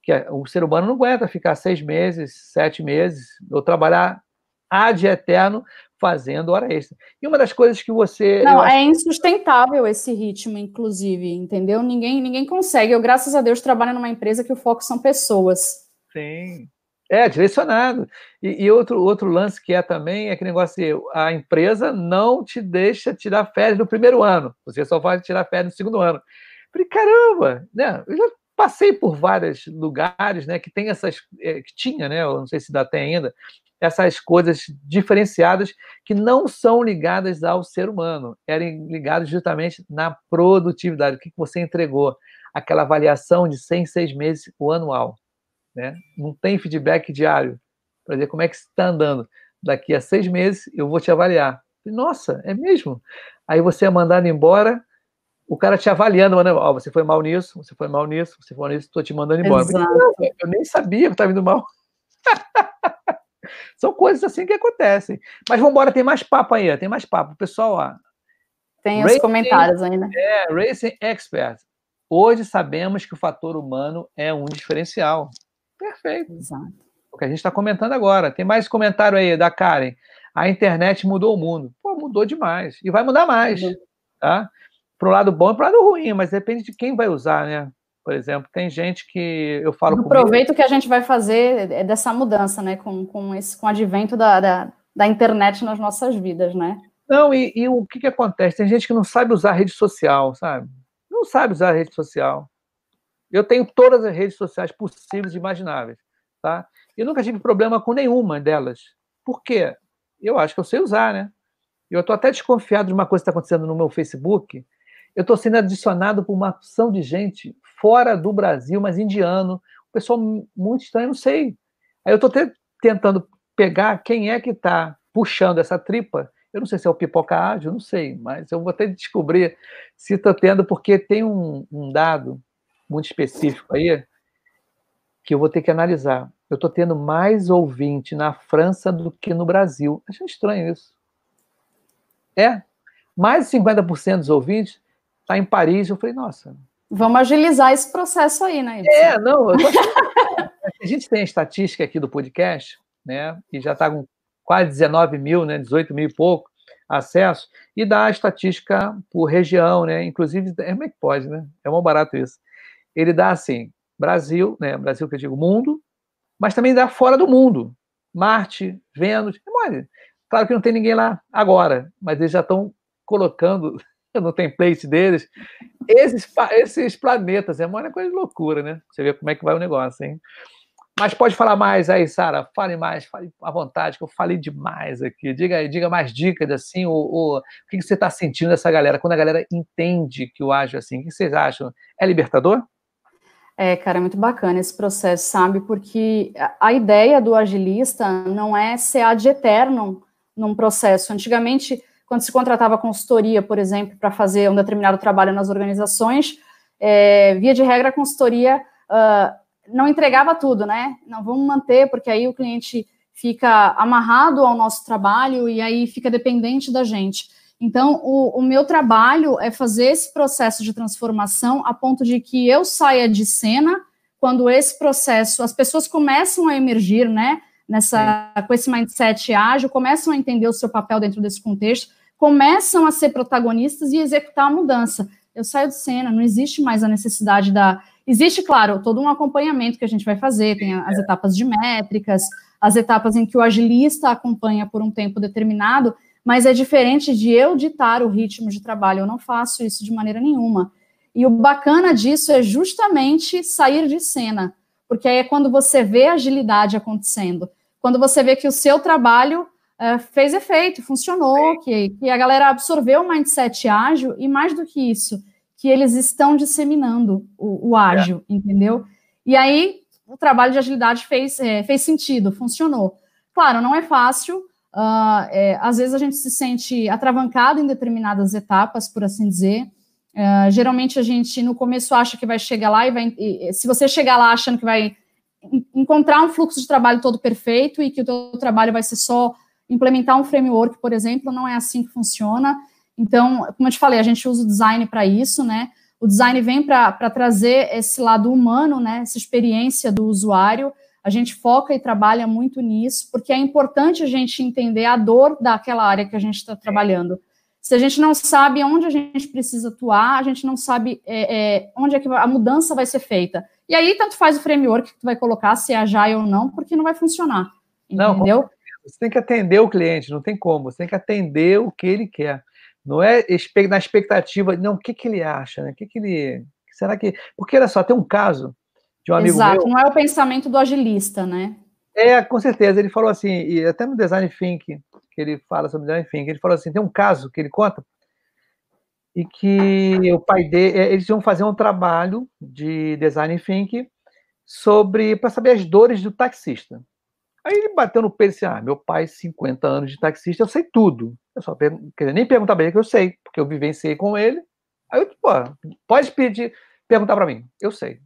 Que é, o ser humano não aguenta ficar seis meses, sete meses, ou trabalhar ad eterno fazendo hora extra. E uma das coisas que você. Não, é insustentável esse ritmo, inclusive, entendeu? Ninguém, ninguém consegue. Eu, graças a Deus, trabalho numa empresa que o foco são pessoas. Sim. É, direcionado. E, e, outro, outro lance que é também é aquele negócio de a empresa não te deixa tirar férias no primeiro ano. Você só vai tirar férias no segundo ano. Falei, caramba, né? Eu já passei por vários lugares, né, que tem essas, é, que tinha, né, eu não sei se ainda tem ainda, essas coisas diferenciadas que não são ligadas ao ser humano, eram ligadas justamente na produtividade, o que você entregou, aquela avaliação de 100, seis meses, o anual. Né? Não tem feedback diário para dizer como é que está andando. Daqui a seis meses eu vou te avaliar. Nossa, é mesmo? Aí você é mandado embora, o cara te avaliando, mandando, oh, você foi mal nisso, você foi mal nisso, você foi mal nisso, estou te mandando embora. Exato. Eu nem sabia que estava indo mal. São coisas assim que acontecem. Mas vamos embora, tem mais papo aí, tem mais papo. Pessoal, ó, tem os Racing, comentários ainda. É, Racing Expert. Hoje sabemos que o fator humano é um diferencial. Perfeito. Exato. O que a gente está comentando agora. Tem mais comentário aí da Karen. A internet mudou o mundo. Pô, mudou demais. E vai mudar mais, uhum. tá? Para o lado bom e para o lado ruim, mas depende de quem vai usar, né? Por exemplo, tem gente que eu falo. O proveito que a gente vai fazer é dessa mudança, né? Com, com, esse, com o advento da, da, da internet nas nossas vidas, né? Não, e, e, o que, que acontece? Tem gente que não sabe usar rede social, sabe? Não sabe usar rede social. Eu tenho todas as redes sociais possíveis e imagináveis, tá? E nunca tive problema com nenhuma delas. Por quê? Eu acho que eu sei usar, né? Eu estou até desconfiado de uma coisa que está acontecendo no meu Facebook. Eu estou sendo adicionado por uma opção de gente fora do Brasil, mas indiano, um pessoal muito estranho, não sei. Aí eu estou tentando pegar quem é que está puxando essa tripa. Eu não sei se é o pipoca ágil, não sei, mas eu vou que descobrir se estou tendo, porque tem um, um dado muito específico aí que eu vou ter que analisar. Eu estou tendo mais ouvinte na França do que no Brasil. Acho estranho isso. É. Mais de 50% dos ouvintes está em Paris. Eu falei, nossa. Vamos agilizar esse processo aí, né? Edson? É, não. A gente tem a estatística aqui do podcast, né? Que já está com quase 19 mil, né? 18 mil e pouco acesso, e dá a estatística por região, né? Inclusive, como é que pode, né? É muito barato isso. Ele dá assim: Brasil, né? Brasil que eu digo mundo, mas também dá fora do mundo. Marte, Vênus. É claro que não tem ninguém lá agora, mas eles já estão colocando no template deles esses, esses planetas. É uma coisa de loucura, né? Você vê como é que vai o negócio, hein? Mas pode falar mais aí, Sara. Fale mais, fale à vontade, que eu falei demais aqui. Diga diga mais dicas assim, ou, ou o que você está sentindo dessa galera, quando a galera entende que o ágil assim. O que vocês acham? É libertador? É, cara, é muito bacana esse processo, sabe? Porque a ideia do agilista não é ser ad eterno num processo. Antigamente, quando se contratava consultoria, por exemplo, para fazer um determinado trabalho nas organizações, é, via de regra, a consultoria uh, não entregava tudo, né? Não vamos manter, porque aí o cliente fica amarrado ao nosso trabalho e aí fica dependente da gente. Então, o, o, meu trabalho é fazer esse processo de transformação a ponto de que eu saia de cena quando esse processo, as pessoas começam a emergir, né, nessa, com esse mindset ágil, começam a entender o seu papel dentro desse contexto, começam a ser protagonistas e executar a mudança. Eu saio de cena, não existe mais a necessidade da. Existe, claro, todo um acompanhamento que a gente vai fazer, tem as etapas de métricas, as etapas em que o agilista acompanha por um tempo determinado, mas é diferente de eu ditar o ritmo de trabalho, eu não faço isso de maneira nenhuma. E o bacana disso é justamente sair de cena, porque aí é quando você vê a agilidade acontecendo, quando você vê que o seu trabalho é, fez efeito, funcionou, que, que a galera absorveu o mindset ágil e mais do que isso, que eles estão disseminando o, o ágil, é. entendeu? E aí o trabalho de agilidade fez, é, fez sentido, funcionou. Claro, não é fácil, Uh, é, às vezes a gente se sente atravancado em determinadas etapas, por assim dizer. Uh, geralmente a gente no começo acha que vai chegar lá e vai. E, se você chegar lá achando que vai encontrar um fluxo de trabalho todo perfeito e que o teu trabalho vai ser só implementar um framework, por exemplo, não é assim que funciona. Então, como eu te falei, a gente usa o design para isso, né? O design vem para trazer esse lado humano, né? Essa experiência do usuário a gente foca e trabalha muito nisso, porque é importante a gente entender a dor daquela área que a gente está trabalhando. Se a gente não sabe onde a gente precisa atuar, a gente não sabe é, é, onde é que a mudança vai ser feita. E aí, tanto faz o framework que tu vai colocar, se é agile ou não, porque não vai funcionar. Entendeu? Não, você tem que atender o cliente, não tem como. Você tem que atender o que ele quer. Não é na expectativa, não, o que, que ele acha, né? O que, que ele. Será que. Porque olha só, tem um caso de um amigo Exato, meu. não é o pensamento do agilista, né? É, com certeza. Ele falou assim, e até no Design Think, que ele fala sobre Design Think, ele falou assim, tem um caso que ele conta, e que o pai dele, é, eles iam fazer um trabalho de Design Think sobre, para saber as dores do taxista. Aí ele bateu no peito disse, ah, meu pai, 50 anos de taxista, eu sei tudo. Eu só pergun quer dizer, nem perguntar para ele que eu sei, porque eu vivenciei com ele. Aí eu, pô, pode pedir, perguntar para mim, eu sei.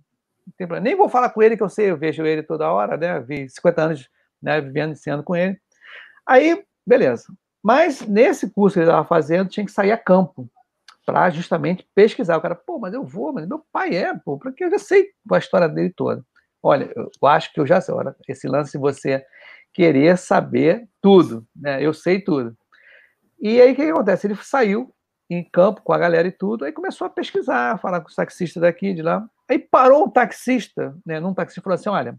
Nem vou falar com ele, que eu sei, eu vejo ele toda hora, né? Vi 50 anos né, vivendo, ensinando com ele. Aí, beleza. Mas nesse curso que ele estava fazendo, tinha que sair a campo para justamente pesquisar. O cara, pô, mas eu vou, mas meu pai é, pô, porque eu já sei a história dele toda. Olha, eu acho que eu já sei. Olha, esse lance de você querer saber tudo, né? Eu sei tudo. E aí o que, que acontece? Ele saiu em campo com a galera e tudo, aí começou a pesquisar, falar com os taxistas daqui de lá. Aí parou um taxista, né, num taxista falou assim: olha,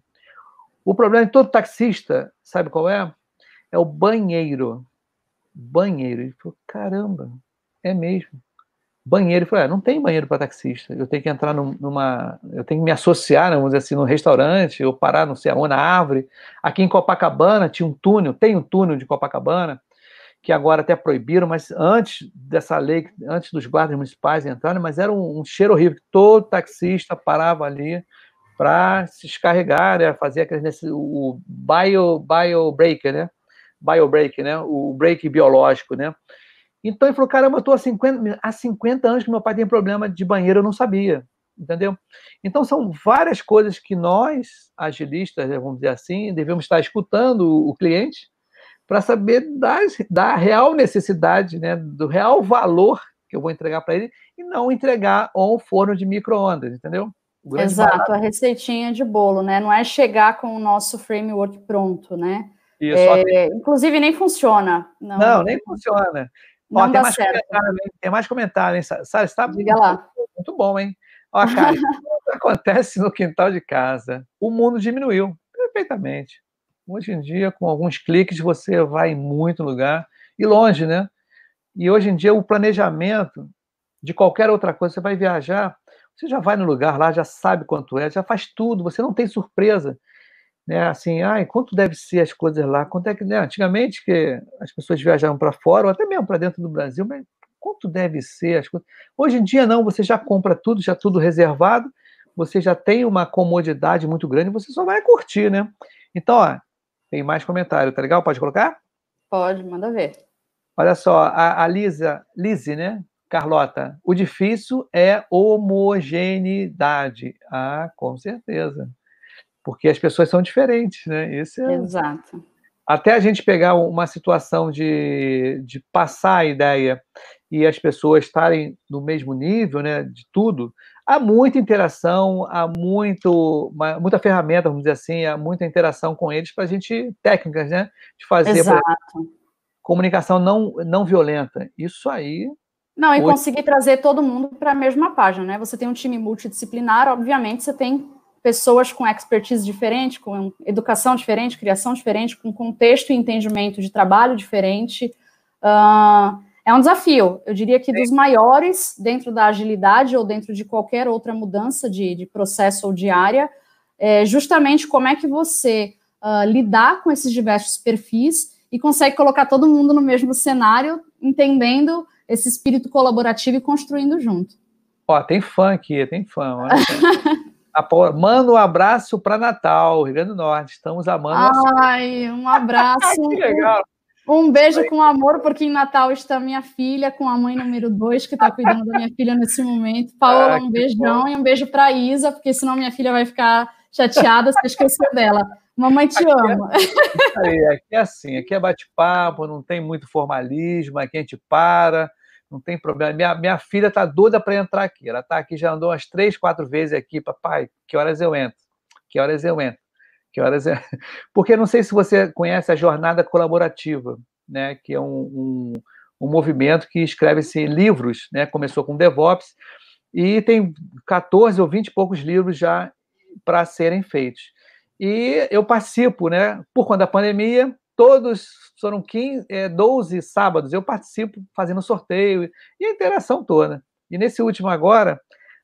o problema de todo taxista, sabe qual é? É o banheiro. Banheiro. Ele falou: caramba, é mesmo. Banheiro. Ele falou: é, não tem banheiro para taxista. Eu tenho que entrar numa. Eu tenho que me associar, né, vamos dizer assim, no restaurante, ou parar, não sei aonde, na árvore. Aqui em Copacabana tinha um túnel, tem um túnel de Copacabana que agora até proibiram, mas antes dessa lei, antes dos guardas municipais entrarem, mas era um, um cheiro horrível, todo taxista parava ali para se descarregar, né, fazer aquele, o bio, bio breaker, né, bio break, né, o break biológico, né, então ele falou, caramba, eu estou há 50, há 50 anos que meu pai tem problema de banheiro, eu não sabia, entendeu? Então são várias coisas que nós, agilistas, né, vamos dizer assim, devemos estar escutando o cliente, para saber da, da real necessidade, né, do real valor que eu vou entregar para ele e não entregar um forno de micro-ondas, entendeu? Exato, barato. a receitinha de bolo, né? Não é chegar com o nosso framework pronto, né? Isso, é, tem... Inclusive nem funciona. Não, não nem funciona. Não Ó, tem, mais comentário, tem mais comentário, hein? Sara, está muito, lá. muito bom, hein? Ó, cara, acontece no quintal de casa? O mundo diminuiu perfeitamente. Hoje em dia, com alguns cliques, você vai em muito lugar e longe, né? E hoje em dia, o planejamento de qualquer outra coisa, você vai viajar, você já vai no lugar lá, já sabe quanto é, já faz tudo, você não tem surpresa. Né? Assim, ai, quanto deve ser as coisas lá? Quanto é que, né? Antigamente, que as pessoas viajavam para fora, ou até mesmo para dentro do Brasil, mas quanto deve ser as coisas? Hoje em dia, não, você já compra tudo, já tudo reservado, você já tem uma comodidade muito grande, você só vai curtir, né? Então, ó, tem mais comentário, tá legal? Pode colocar? Pode, manda ver. Olha só, a, a Lisa, Lise, né? Carlota, o difícil é homogeneidade. Ah, com certeza. Porque as pessoas são diferentes, né? Esse é... Exato. Até a gente pegar uma situação de, de passar a ideia e as pessoas estarem no mesmo nível, né, de tudo, há muita interação, há muito, muita ferramenta, vamos dizer assim, há muita interação com eles para a gente, técnicas, né, de fazer Exato. comunicação não, não violenta. Isso aí. Não, e conseguir trazer todo mundo para a mesma página, né? Você tem um time multidisciplinar, obviamente você tem pessoas com expertise diferente, com educação diferente, criação diferente, com contexto e entendimento de trabalho diferente. Uh, é um desafio, eu diria que dos maiores dentro da agilidade ou dentro de qualquer outra mudança de, de processo ou de área, é justamente como é que você uh, lidar com esses diversos perfis e consegue colocar todo mundo no mesmo cenário, entendendo esse espírito colaborativo e construindo junto. Ó, tem fã aqui, tem fã. Manda um abraço para Natal, Rio Grande do Norte. Estamos amando. Ai, um abraço. que legal. Um beijo com amor, porque em Natal está minha filha, com a mãe número dois, que está cuidando da minha filha nesse momento. Paola, ah, um beijão bom. e um beijo para Isa, porque senão minha filha vai ficar chateada se esquecer dela. Mamãe te aqui é ama. É, aqui é assim, aqui é bate-papo, não tem muito formalismo, aqui a gente para, não tem problema. Minha, minha filha está doida para entrar aqui. Ela está aqui, já andou umas três, quatro vezes aqui, papai, que horas eu entro? Que horas eu entro? Que horas é? Porque não sei se você conhece a jornada colaborativa, né? Que é um, um, um movimento que escreve-se livros, né? Começou com DevOps e tem 14 ou 20 e poucos livros já para serem feitos. E eu participo, né? Por conta da pandemia, todos foram 15, é, 12 sábados, eu participo fazendo sorteio e a interação toda. E nesse último agora,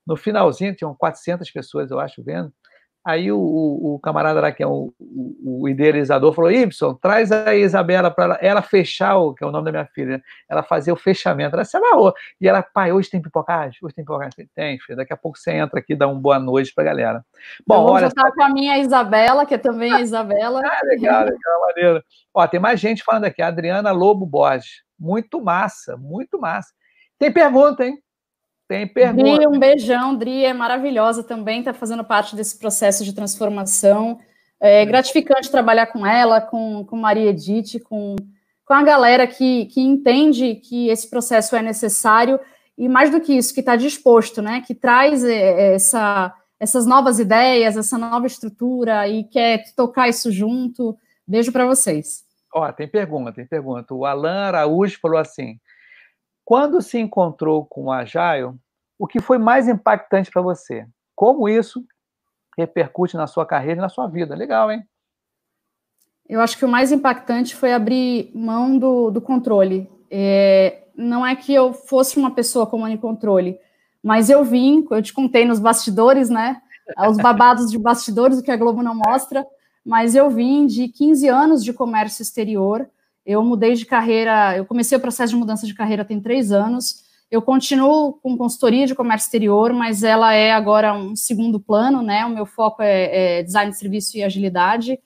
no finalzinho, tinham 400 pessoas, eu acho, vendo. Aí o, o, o, camarada lá, que é o, o, idealizador, falou: Ibson, traz a Isabela para ela, ela, fechar, o, que é o nome da minha filha, né? ela fazer o fechamento. Ela se amarrou. E ela, pai, hoje tem pipocagem? Hoje tem pipocagem? Tem, filho. Daqui a pouco você entra aqui e dá uma boa noite para a galera. Bom, Eu olha. Vou com a minha Isabela, que é também a Isabela. ah, legal, legal, maneiro. Ó, tem mais gente falando aqui. Adriana Lobo Borges. Muito massa, muito massa. Tem pergunta, hein? Tem pergunta. Dri, um beijão. Dri é maravilhosa também, está fazendo parte desse processo de transformação. É gratificante trabalhar com ela, com, com Maria Edith, com, com a galera que, que entende que esse processo é necessário e, mais do que isso, que está disposto, né? Que traz é, é, essa, essas novas ideias, essa nova estrutura e quer tocar isso junto. Beijo para vocês. Ó, tem pergunta, tem pergunta. O Alan Araújo falou assim: quando se encontrou com o Agile, o que foi mais impactante para você? Como isso repercute na sua carreira e na sua vida? Legal, hein? Eu acho que o mais impactante foi abrir mão do, do controle. É, não é que eu fosse uma pessoa com mani controle, mas eu vim, eu te contei nos bastidores, né? Os babados de bastidores, o que a Globo não mostra, mas eu vim de 15 anos de comércio exterior. Eu mudei de carreira, eu comecei o processo de mudança de carreira tem três anos. Eu continuo com consultoria de comércio exterior, mas ela é agora um segundo plano, né? O meu foco é, é design de serviço e agilidade.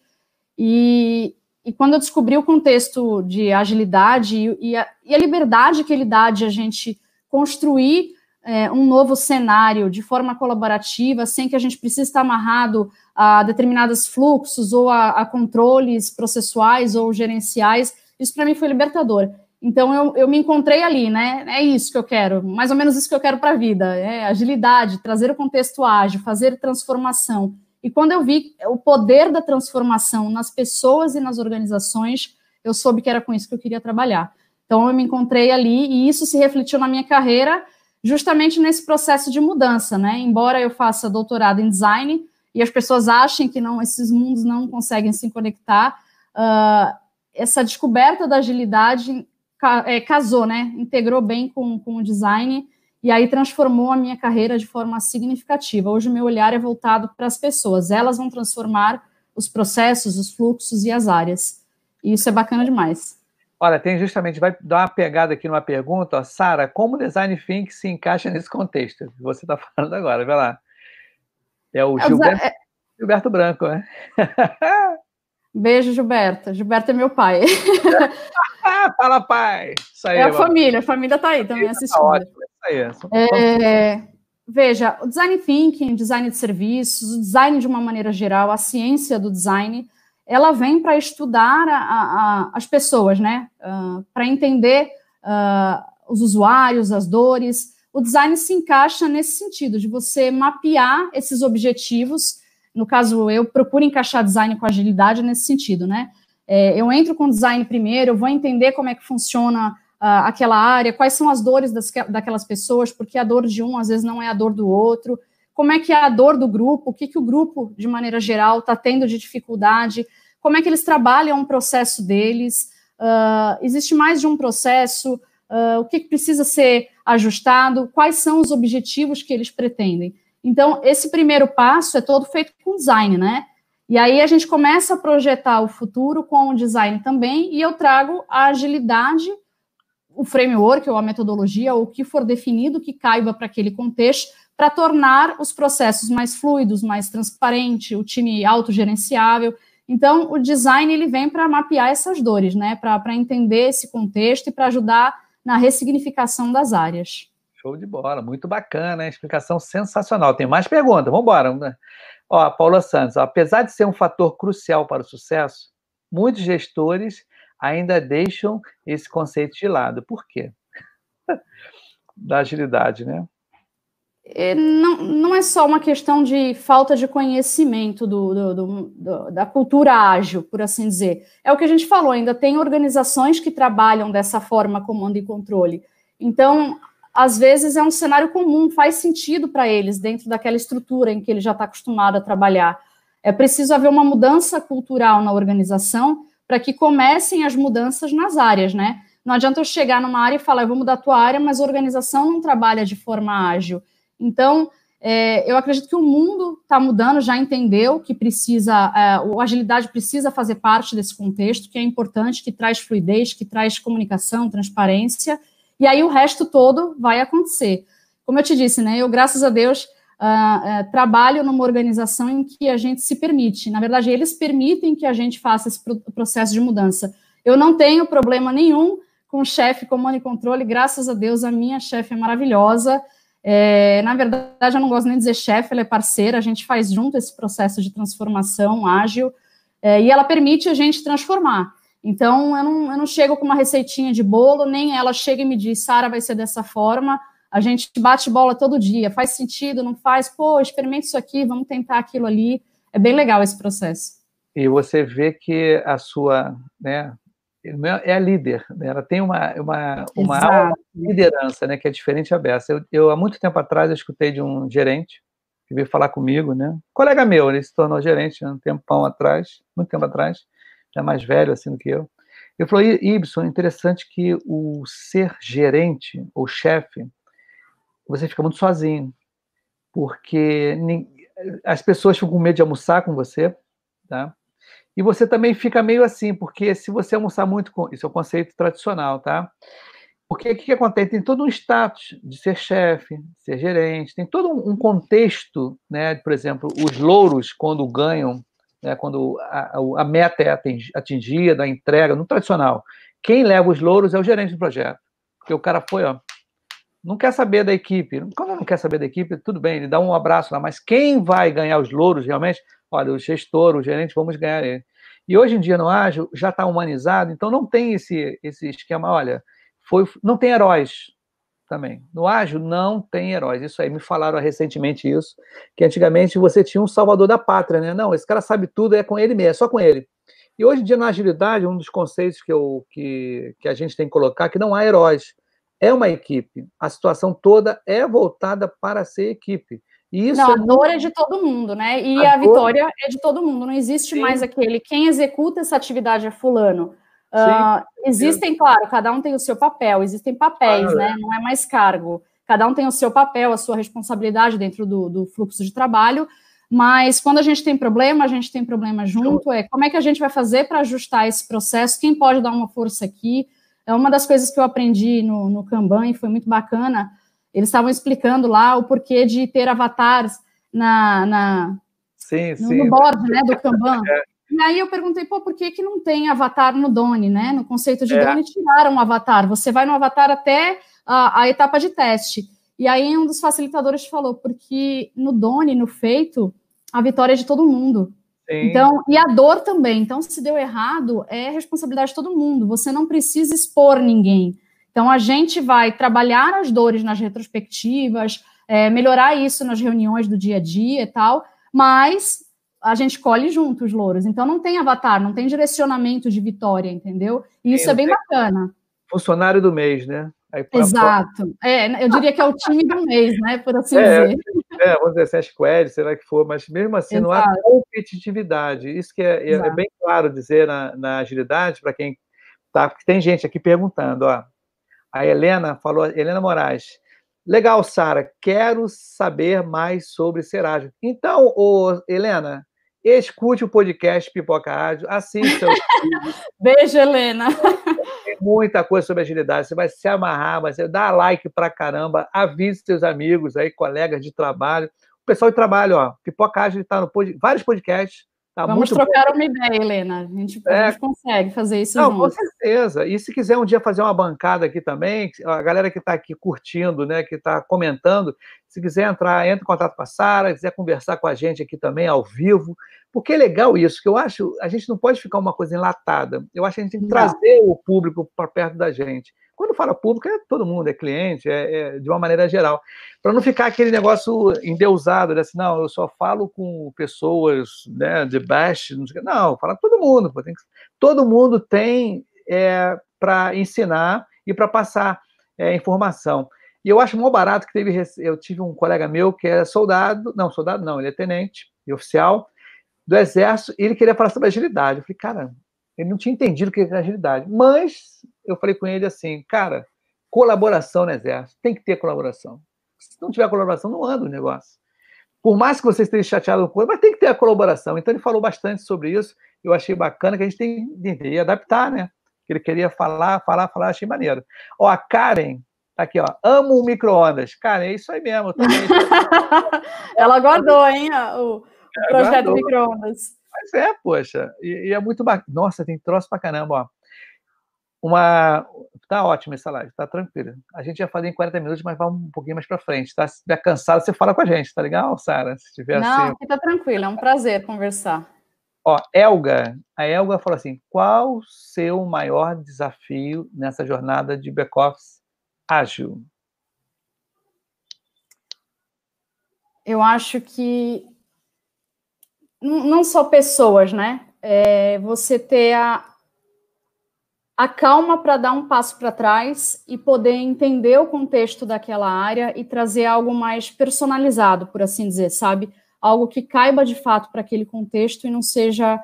E, e quando eu descobri o contexto de agilidade e, e, a, e a, liberdade que ele dá de a gente construir é, um novo cenário de forma colaborativa, sem que a gente precise estar amarrado a determinados fluxos ou a, a controles processuais ou gerenciais, isso para mim foi libertador. Então eu, eu me encontrei ali, né? É isso que eu quero, mais ou menos isso que eu quero para a vida: é agilidade, trazer o contexto ágil, fazer transformação. E quando eu vi o poder da transformação nas pessoas e nas organizações, eu soube que era com isso que eu queria trabalhar. Então, eu me encontrei ali e isso se refletiu na minha carreira justamente nesse processo de mudança, né? Embora eu faça doutorado em design e as pessoas achem que não, esses mundos não conseguem se conectar, uh, essa descoberta da agilidade é, casou, né? Integrou bem com, com o design e aí transformou a minha carreira de forma significativa. Hoje o meu olhar é voltado para as pessoas, elas vão transformar os processos, os fluxos e as áreas. E isso é bacana demais. Olha, tem justamente, vai dar uma pegada aqui numa pergunta, Sara, como o design thinking se encaixa nesse contexto? Você está falando agora, vai lá. É o Gilberto, é... Gilberto Branco, né? Beijo, Gilberto. Gilberto é meu pai. Fala, pai. Isso aí, é a família, a família está aí também tá assistindo. Tá ótimo isso aí. É, veja, o design thinking, design de serviços, o design de uma maneira geral, a ciência do design, ela vem para estudar a, a, as pessoas, né? Uh, para entender uh, os usuários, as dores. O design se encaixa nesse sentido, de você mapear esses objetivos. No caso, eu procuro encaixar design com agilidade nesse sentido, né? É, eu entro com design primeiro, eu vou entender como é que funciona uh, aquela área, quais são as dores das, daquelas pessoas, porque a dor de um às vezes não é a dor do outro, como é que é a dor do grupo, o que, que o grupo, de maneira geral, está tendo de dificuldade, como é que eles trabalham o processo deles, uh, existe mais de um processo, uh, o que, que precisa ser ajustado, quais são os objetivos que eles pretendem. Então, esse primeiro passo é todo feito com design, né? E aí a gente começa a projetar o futuro com o design também, e eu trago a agilidade o framework ou a metodologia, ou o que for definido que caiba para aquele contexto, para tornar os processos mais fluidos, mais transparente, o time autogerenciável. Então, o design ele vem para mapear essas dores, né? Para entender esse contexto e para ajudar na ressignificação das áreas. Show de bola, muito bacana, explicação sensacional. Tem mais perguntas, vamos embora. Ó, Paula Santos, ó, apesar de ser um fator crucial para o sucesso, muitos gestores ainda deixam esse conceito de lado. Por quê? da agilidade, né? É, não, não é só uma questão de falta de conhecimento do, do, do, da cultura ágil, por assim dizer. É o que a gente falou, ainda tem organizações que trabalham dessa forma, comando e controle. Então, às vezes é um cenário comum, faz sentido para eles, dentro daquela estrutura em que ele já está acostumado a trabalhar. É preciso haver uma mudança cultural na organização para que comecem as mudanças nas áreas, né? Não adianta eu chegar numa área e falar, eu vou mudar a tua área, mas a organização não trabalha de forma ágil. Então, é, eu acredito que o mundo está mudando, já entendeu que precisa, é, a agilidade precisa fazer parte desse contexto, que é importante, que traz fluidez, que traz comunicação, transparência, e aí o resto todo vai acontecer. Como eu te disse, né? Eu, graças a Deus, uh, uh, trabalho numa organização em que a gente se permite. Na verdade, eles permitem que a gente faça esse processo de mudança. Eu não tenho problema nenhum com o chefe comando e controle, graças a Deus, a minha chefe é maravilhosa. É, na verdade, eu não gosto nem de dizer chefe, ela é parceira, a gente faz junto esse processo de transformação ágil, é, e ela permite a gente transformar. Então, eu não, eu não chego com uma receitinha de bolo, nem ela chega e me diz, Sara, vai ser dessa forma, a gente bate bola todo dia, faz sentido, não faz? Pô, experimente isso aqui, vamos tentar aquilo ali. É bem legal esse processo. E você vê que a sua, né, é a líder, né? ela tem uma, uma, uma liderança, né, que é diferente a Bessa. Eu, eu, há muito tempo atrás, eu escutei de um gerente que veio falar comigo, né, um colega meu, ele se tornou gerente um tempão atrás, muito tempo atrás, já mais velho assim do que eu. Ele falou, Ibson, é interessante que o ser gerente ou chefe, você fica muito sozinho, porque as pessoas ficam com medo de almoçar com você, tá? E você também fica meio assim, porque se você almoçar muito com. Isso é o conceito tradicional, tá? Porque o que, que acontece? Tem todo um status de ser chefe, ser gerente, tem todo um contexto, né? Por exemplo, os louros, quando ganham, né? quando a, a meta é atingida, a entrega, no tradicional, quem leva os louros é o gerente do projeto. Porque o cara foi, ó, não quer saber da equipe. Quando não quer saber da equipe, tudo bem, ele dá um abraço lá, mas quem vai ganhar os louros realmente Olha, o gestor, o gerente, vamos ganhar ele. E hoje em dia no ágil já está humanizado, então não tem esse, esse esquema, olha, foi, não tem heróis também. No ágil não tem heróis. Isso aí, me falaram recentemente isso, que antigamente você tinha um salvador da pátria, né? Não, esse cara sabe tudo, é com ele mesmo, é só com ele. E hoje em dia, na agilidade, um dos conceitos que, eu, que, que a gente tem que colocar é que não há heróis. É uma equipe. A situação toda é voltada para ser equipe. Isso não, é a dor é de todo mundo, né? E a, a vitória é de todo mundo. Não existe Sim. mais aquele quem executa essa atividade é fulano. Uh, existem, claro, cada um tem o seu papel, existem papéis, né? Não é mais cargo. Cada um tem o seu papel, a sua responsabilidade dentro do, do fluxo de trabalho. Mas quando a gente tem problema, a gente tem problema junto. É como é que a gente vai fazer para ajustar esse processo? Quem pode dar uma força aqui? É uma das coisas que eu aprendi no, no Kanban e foi muito bacana eles estavam explicando lá o porquê de ter avatares na, na sim, no, sim. no board né, do Kanban. É. E aí eu perguntei, pô, por que, que não tem avatar no Doni, né? No conceito de é. Doni, tiraram o avatar. Você vai no avatar até a, a, etapa de teste. E aí um dos facilitadores falou, porque no Doni, no feito, a vitória é de todo mundo. Sim. Então, e a dor também. Então, se deu errado, é responsabilidade de todo mundo. Você não precisa expor ninguém. Então, a gente vai trabalhar as dores nas retrospectivas, é, melhorar isso nas reuniões do dia a dia e tal, mas a gente colhe junto os louros. Então, não tem avatar, não tem direcionamento de vitória, entendeu? E isso é bem bacana. Funcionário do mês, né? Exato. É, eu diria que é o time do mês, né? Por assim é, dizer. É, vamos dizer assim, squad, será que for, mas mesmo assim Exato. não há competitividade. Isso que é, é, é bem claro dizer na, na agilidade, para quem tá, tem gente aqui perguntando, ó, a Helena falou, Helena Moraes. Legal, Sara, quero saber mais sobre ser ágil. Então, ô, Helena, escute o podcast Pipoca Ágil, assista. Beijo, Helena. Tem muita coisa sobre agilidade, você vai se amarrar, vai dar like pra caramba, avise seus amigos aí, colegas de trabalho. O pessoal de trabalho, ó, Pipoca Ágil está no pod... vários podcasts, Tá Vamos trocar bom. uma ideia, Helena. A gente, é. a gente consegue fazer isso Não, junto. Com certeza. E se quiser um dia fazer uma bancada aqui também, a galera que está aqui curtindo, né, que está comentando, se quiser entrar, entre em contato com a Sara, quiser conversar com a gente aqui também ao vivo, porque é legal isso, que eu acho, a gente não pode ficar uma coisa enlatada. Eu acho que a gente tem que não. trazer o público para perto da gente. Quando fala público, é todo mundo, é cliente, é, é de uma maneira geral. Para não ficar aquele negócio endeusado, né? assim, não, eu só falo com pessoas né, de baixo, não, sei, não fala com todo mundo. Tem que, todo mundo tem é, para ensinar e para passar é, informação. E eu acho mó barato que teve. Eu tive um colega meu que é soldado, não, soldado não, ele é tenente e oficial do Exército, e ele queria falar sobre agilidade. Eu falei, cara, ele não tinha entendido o que era agilidade. Mas eu falei com ele assim, cara, colaboração no Exército, tem que ter colaboração. Se não tiver colaboração, não anda o negócio. Por mais que você esteja chateado com mas tem que ter a colaboração. Então ele falou bastante sobre isso. Eu achei bacana que a gente tem que adaptar, né? Ele queria falar, falar, falar, achei maneiro. Ó, a Karen tá aqui, ó. Amo micro-ondas. Karen, é isso aí mesmo. Ela guardou, hein, o, o projeto micro-ondas. Mas é, poxa, e, e é muito bacana. Nossa, tem troço pra caramba, ó. Uma. Tá ótima essa live, tá tranquila. A gente ia fazer em 40 minutos, mas vamos um pouquinho mais pra frente, tá? Se estiver cansado, você fala com a gente, tá legal, Sara? Se tiver Não, assim... tá tranquilo, é um prazer conversar. Ó, Elga, a Elga falou assim: qual o seu maior desafio nessa jornada de back-office ágil? Eu acho que não só pessoas, né? É você ter a, a calma para dar um passo para trás e poder entender o contexto daquela área e trazer algo mais personalizado, por assim dizer, sabe? Algo que caiba de fato para aquele contexto e não seja uh,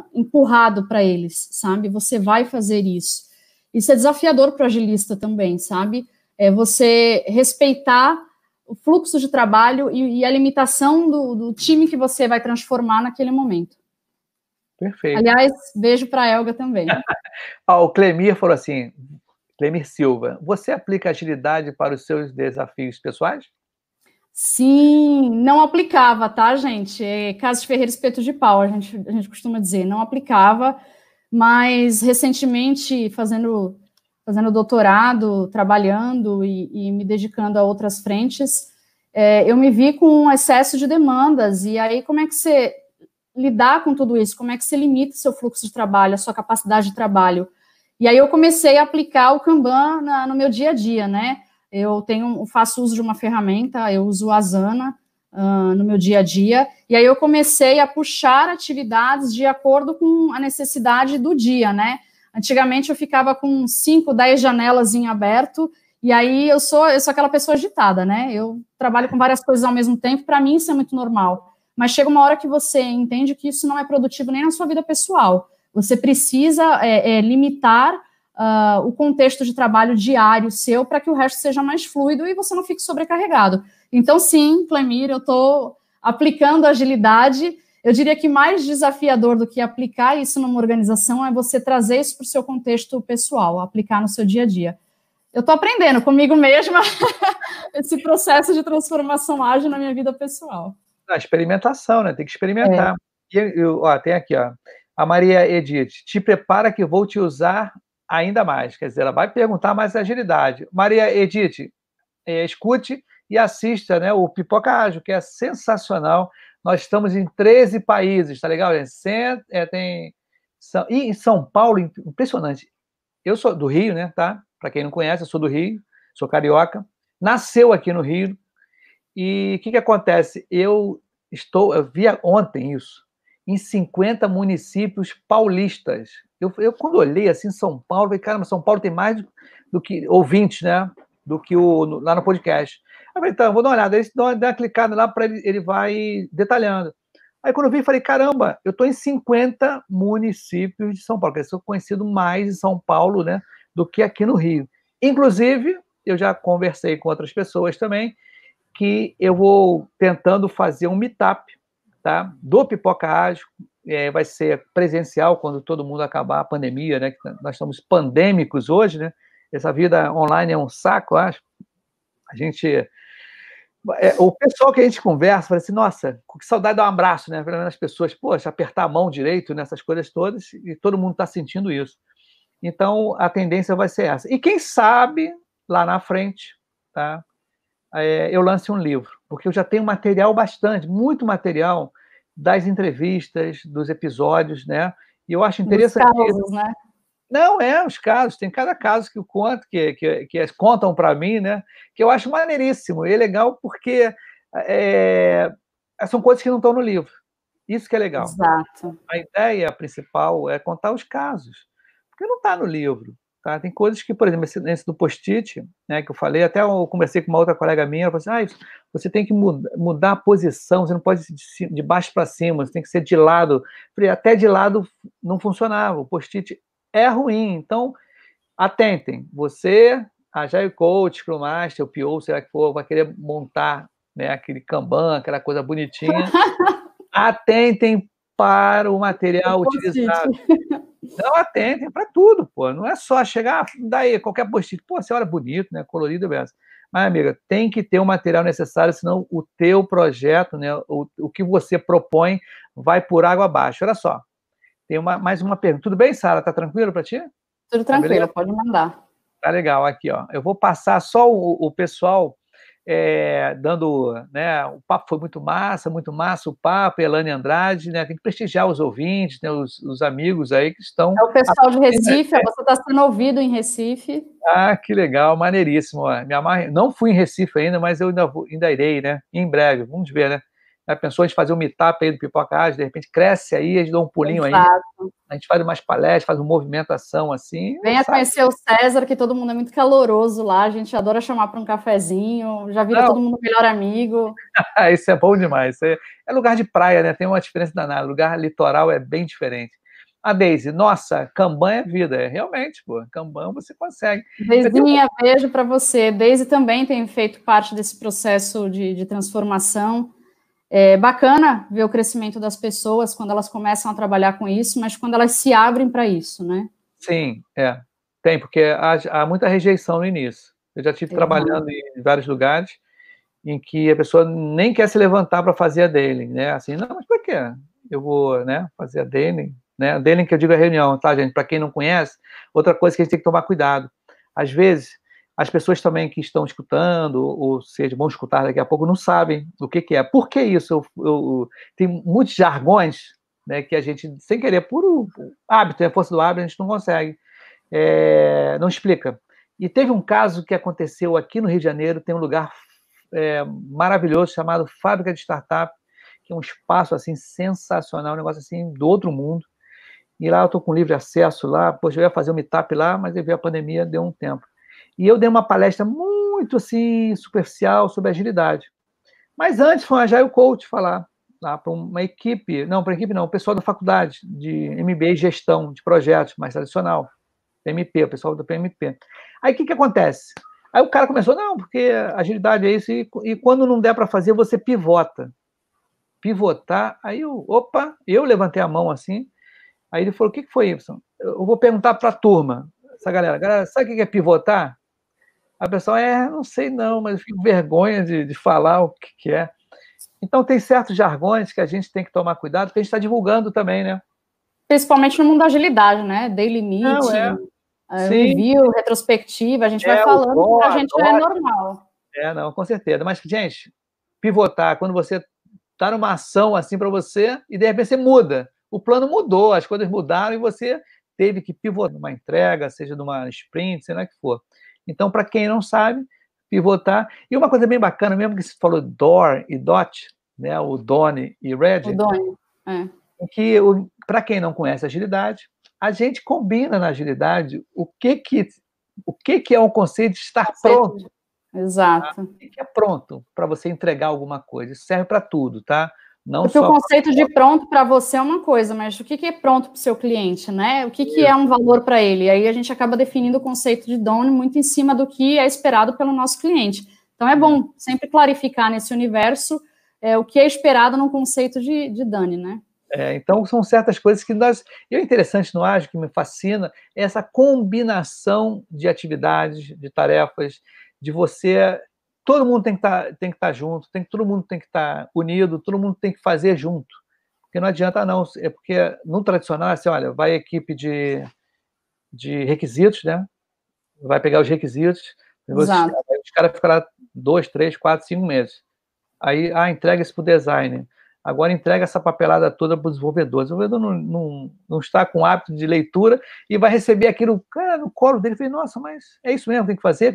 uh, empurrado para eles, sabe? Você vai fazer isso. Isso é desafiador para o agilista também, sabe? É você respeitar o fluxo de trabalho e, e a limitação do, do time que você vai transformar naquele momento. Perfeito. Aliás, beijo para Elga também. ah, o Clemir falou assim, Clemir Silva, você aplica agilidade para os seus desafios pessoais? Sim, não aplicava, tá, gente? É, Casos Ferreira Espeto de Pau, a gente, a gente costuma dizer, não aplicava, mas recentemente, fazendo, fazendo doutorado, trabalhando e, e me dedicando a outras frentes, é, eu me vi com um excesso de demandas, e aí como é que você lidar com tudo isso? Como é que você limita seu fluxo de trabalho, a sua capacidade de trabalho? E aí eu comecei a aplicar o Kanban na, no meu dia a dia, né? Eu tenho, faço uso de uma ferramenta, eu uso o Asana uh, no meu dia a dia, e aí eu comecei a puxar atividades de acordo com a necessidade do dia, né? Antigamente eu ficava com 5, 10 janelas em aberto, e aí eu sou, eu sou aquela pessoa agitada, né? Eu trabalho com várias coisas ao mesmo tempo, para mim isso é muito normal mas chega uma hora que você entende que isso não é produtivo nem na sua vida pessoal. Você precisa é, é, limitar uh, o contexto de trabalho diário seu para que o resto seja mais fluido e você não fique sobrecarregado. Então, sim, Clemir, eu estou aplicando agilidade. Eu diria que mais desafiador do que aplicar isso numa organização é você trazer isso para o seu contexto pessoal, aplicar no seu dia a dia. Eu estou aprendendo comigo mesma esse processo de transformação ágil na minha vida pessoal. A experimentação, né? Tem que experimentar. É. E, eu, ó, tem aqui, ó. A Maria Edith, te prepara que vou te usar ainda mais. Quer dizer, ela vai perguntar mais agilidade. Maria Edith, é, escute e assista né, o Pipoca Ágil, que é sensacional. Nós estamos em 13 países, tá legal? É, tem, são, e em São Paulo, impressionante. Eu sou do Rio, né? Tá? Para quem não conhece, eu sou do Rio, sou carioca. Nasceu aqui no Rio, e o que, que acontece? Eu estou, eu vi ontem isso, em 50 municípios paulistas. Eu, eu quando olhei assim São Paulo, falei, caramba, São Paulo tem mais do que ouvintes, né? Do que o, no, lá no podcast. Eu falei, então, vou dar uma olhada. Aí dá uma clicada lá para ele, ele vai detalhando. Aí quando eu vi, falei, caramba, eu estou em 50 municípios de São Paulo, que eu sou conhecido mais em São Paulo, né, do que aqui no Rio. Inclusive, eu já conversei com outras pessoas também, que eu vou tentando fazer um meetup tá? do Pipoca Ágil. É, vai ser presencial quando todo mundo acabar a pandemia, né? Nós estamos pandêmicos hoje, né? Essa vida online é um saco, acho. A gente. É, o pessoal que a gente conversa fala assim, nossa, que saudade de um abraço, né? As pessoas, poxa, apertar a mão direito nessas coisas todas, e todo mundo está sentindo isso. Então, a tendência vai ser essa. E quem sabe, lá na frente, tá? É, eu lance um livro, porque eu já tenho material bastante, muito material das entrevistas, dos episódios, né? E eu acho interessante. Os casos, né? Não, é, os casos, tem cada caso que eu conto, que, que, que contam para mim, né? Que eu acho maneiríssimo. E é legal porque é, são coisas que não estão no livro. Isso que é legal. Exato. A ideia principal é contar os casos, porque não está no livro. Tá? Tem coisas que, por exemplo, esse, esse do post-it, né, que eu falei, até eu conversei com uma outra colega minha, ela falou assim, ah, você tem que mudar, mudar a posição, você não pode ser de, baixo para cima, você tem que ser de lado. Falei, até de lado não funcionava, o post-it é ruim, então atentem, você, a Jair Coach, Scrum Master, o PO, será que for, vai querer montar né, aquele Kanban, aquela coisa bonitinha, atentem para o material utilizado. Não atentem para tudo, pô. Não é só chegar, daí qualquer post-it, pô, você olha bonito, né? Colorido mesmo. Mas, amiga, tem que ter o material necessário, senão o teu projeto, né? O, o que você propõe vai por água abaixo. Olha só. Tem uma, mais uma pergunta. Tudo bem, Sara? Tá tranquilo para ti? Tudo tá tranquilo, tá pode mandar. Tá legal, aqui, ó. Eu vou passar só o, o pessoal é, dando, né, o papo foi muito massa, muito massa o papo, Elane Andrade, né, tem que prestigiar os ouvintes, né, os, os amigos aí que estão... É o pessoal de Recife, é. você está sendo ouvido em Recife. Ah, que legal, maneiríssimo, me amarre... não fui em Recife ainda, mas eu ainda, vou, ainda irei, né, em breve, vamos ver, né, Pessoa a gente fazer um meetup aí do Pipocagem, de repente cresce aí, a gente dá um pulinho Exato. aí. A gente faz umas palestras, faz uma movimentação assim. Venha sabe? conhecer o César, que todo mundo é muito caloroso lá, a gente adora chamar para um cafezinho, já vira Não. todo mundo melhor amigo. Isso é bom demais. É, é lugar de praia, né? Tem uma diferença danada. Lugar litoral é bem diferente. A Deise, nossa, Kanban é vida, é realmente, pô, Kanban você consegue. Deizinha, um... beijo para você. Deise também tem feito parte desse processo de, de transformação. É bacana ver o crescimento das pessoas quando elas começam a trabalhar com isso, mas quando elas se abrem para isso, né? Sim, é. Tem, porque há, há muita rejeição no início. Eu já estive trabalhando em vários lugares em que a pessoa nem quer se levantar para fazer a dele, né? Assim, não, mas por quê? Eu vou, né, fazer a dele, né? Dele que eu digo a reunião, tá, gente? Para quem não conhece, outra coisa que a gente tem que tomar cuidado. Às vezes, as pessoas também que estão escutando, ou seja, vão escutar daqui a pouco, não sabem o que, que é. Por que isso? Eu, eu, tem muitos jargões né, que a gente, sem querer, por hábito, é força do hábito, a gente não consegue, é, não explica. E teve um caso que aconteceu aqui no Rio de Janeiro, tem um lugar é, maravilhoso chamado Fábrica de Startup, que é um espaço assim sensacional, um negócio assim do outro mundo. E lá eu estou com livre acesso lá, poxa, eu ia fazer um meetup lá, mas veio a pandemia, deu um tempo. E eu dei uma palestra muito assim, superficial sobre agilidade. Mas antes foi um Agile Coach falar lá para uma equipe, não, para equipe não, o pessoal da faculdade de MBA gestão de projetos mais tradicional, PMP, o pessoal do PMP. Aí o que, que acontece? Aí o cara começou, não, porque agilidade é isso, e, e quando não der para fazer, você pivota. Pivotar, aí eu, opa, eu levantei a mão assim, Aí ele falou: o que foi, Y? Eu vou perguntar para a turma, essa galera, galera, sabe o que é pivotar? A pessoa é, não sei não, mas eu fico vergonha de, de falar o que, que é. Então, tem certos jargões que a gente tem que tomar cuidado, porque a gente está divulgando também, né? Principalmente no mundo da agilidade, né? Daily meet, não, é. uh, review, retrospectiva, a gente é, vai falando que a gente é normal. É, não, com certeza. Mas, gente, pivotar, quando você está numa ação assim para você e de repente você muda o plano mudou, as coisas mudaram e você teve que pivotar numa entrega, seja numa sprint, sei lá o que for. Então, para quem não sabe, pivotar. E uma coisa bem bacana, mesmo que você falou DOR e DOT, né, o Doni e Red, o Doni, é. que para quem não conhece agilidade, a gente combina na agilidade o que que o que que é um conceito de estar pronto. Exato. Tá? O que é pronto para você entregar alguma coisa. Isso serve para tudo, tá? Não Porque o conceito de pronto para você é uma coisa, mas o que, é pronto para o seu cliente, né? O que, que é um valor para ele? Aí a gente acaba definindo o conceito de dono muito em cima do que é esperado pelo nosso cliente. Então é bom sempre clarificar nesse universo é, o que é esperado no conceito de, de Dani, né? É, então são certas coisas que nós. E o interessante no Ágil, que me fascina, é essa combinação de atividades, de tarefas, de você todo mundo tem que estar tá, que estar tá junto, tem todo mundo tem que estar tá unido, todo mundo tem que fazer junto. Porque não adianta não, é porque no tradicional assim, olha, vai a equipe de, de requisitos, né? Vai pegar os requisitos, Exato. Os, os caras ficam lá dois, três, quatro, cinco meses. Aí, ah, entrega isso para o designer. Agora entrega essa papelada toda para o desenvolvedor. O desenvolvedor não, não, não, está com hábito de leitura e vai receber aquilo cara, no colo dele. Falei, nossa, mas é isso mesmo, tem que fazer.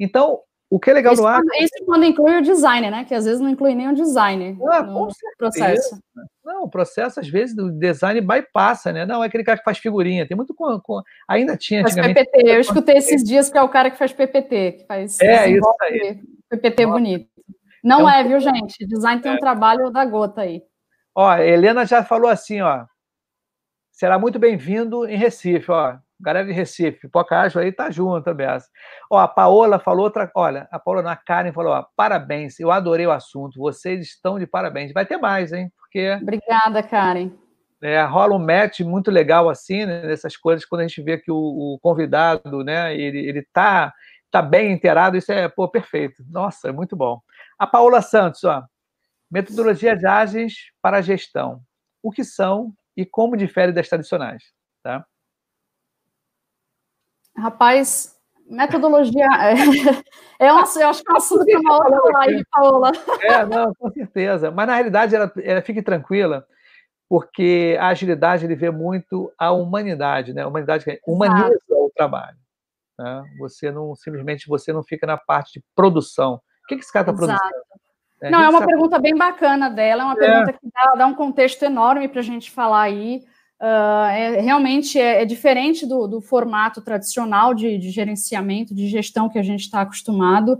Então, o que é legal isso no ar. Isso quando inclui o designer, né? Que às vezes não inclui nem o designer ah, no processo. Não, o processo, às vezes, do design bypassa, né? Não, é aquele cara que faz figurinha. Tem muito. Com, com... Ainda tinha faz PPT. Eu escutei esses dias que é o cara que faz PPT, que faz. É, isso aí. PPT Nossa. bonito. Não então, é, viu, gente? Design tem é. um trabalho da gota aí. Ó, a Helena já falou assim, ó. Será muito bem-vindo em Recife, ó galera de Recife, Pocajo aí tá junto, Bessa. Ó, a Paola falou outra, olha, a Paola, a Karen falou, ó, parabéns, eu adorei o assunto, vocês estão de parabéns. Vai ter mais, hein? Porque Obrigada, Karen. É, rola um match muito legal assim, né, nessas coisas, quando a gente vê que o, o convidado, né, ele, ele tá, tá bem inteirado, isso é, pô, perfeito. Nossa, é muito bom. A Paola Santos, ó, metodologia de ágeis para a gestão. O que são e como difere das tradicionais, tá? Rapaz, metodologia é, é um, eu acho que é um assunto para uma outra live, Paola. É, não, com certeza. Mas na realidade, ela, ela fique tranquila, porque a agilidade ele vê muito a humanidade, né? A humanidade humaniza Exato. o trabalho. Né? Você não simplesmente você não fica na parte de produção. O que, que esse cara está produzindo? É, Não, é uma pergunta bem bacana dela, é uma é. pergunta que dá, dá, um contexto enorme para a gente falar aí. Uh, é, realmente é, é diferente do, do, formato tradicional de, de, gerenciamento, de gestão que a gente está acostumado.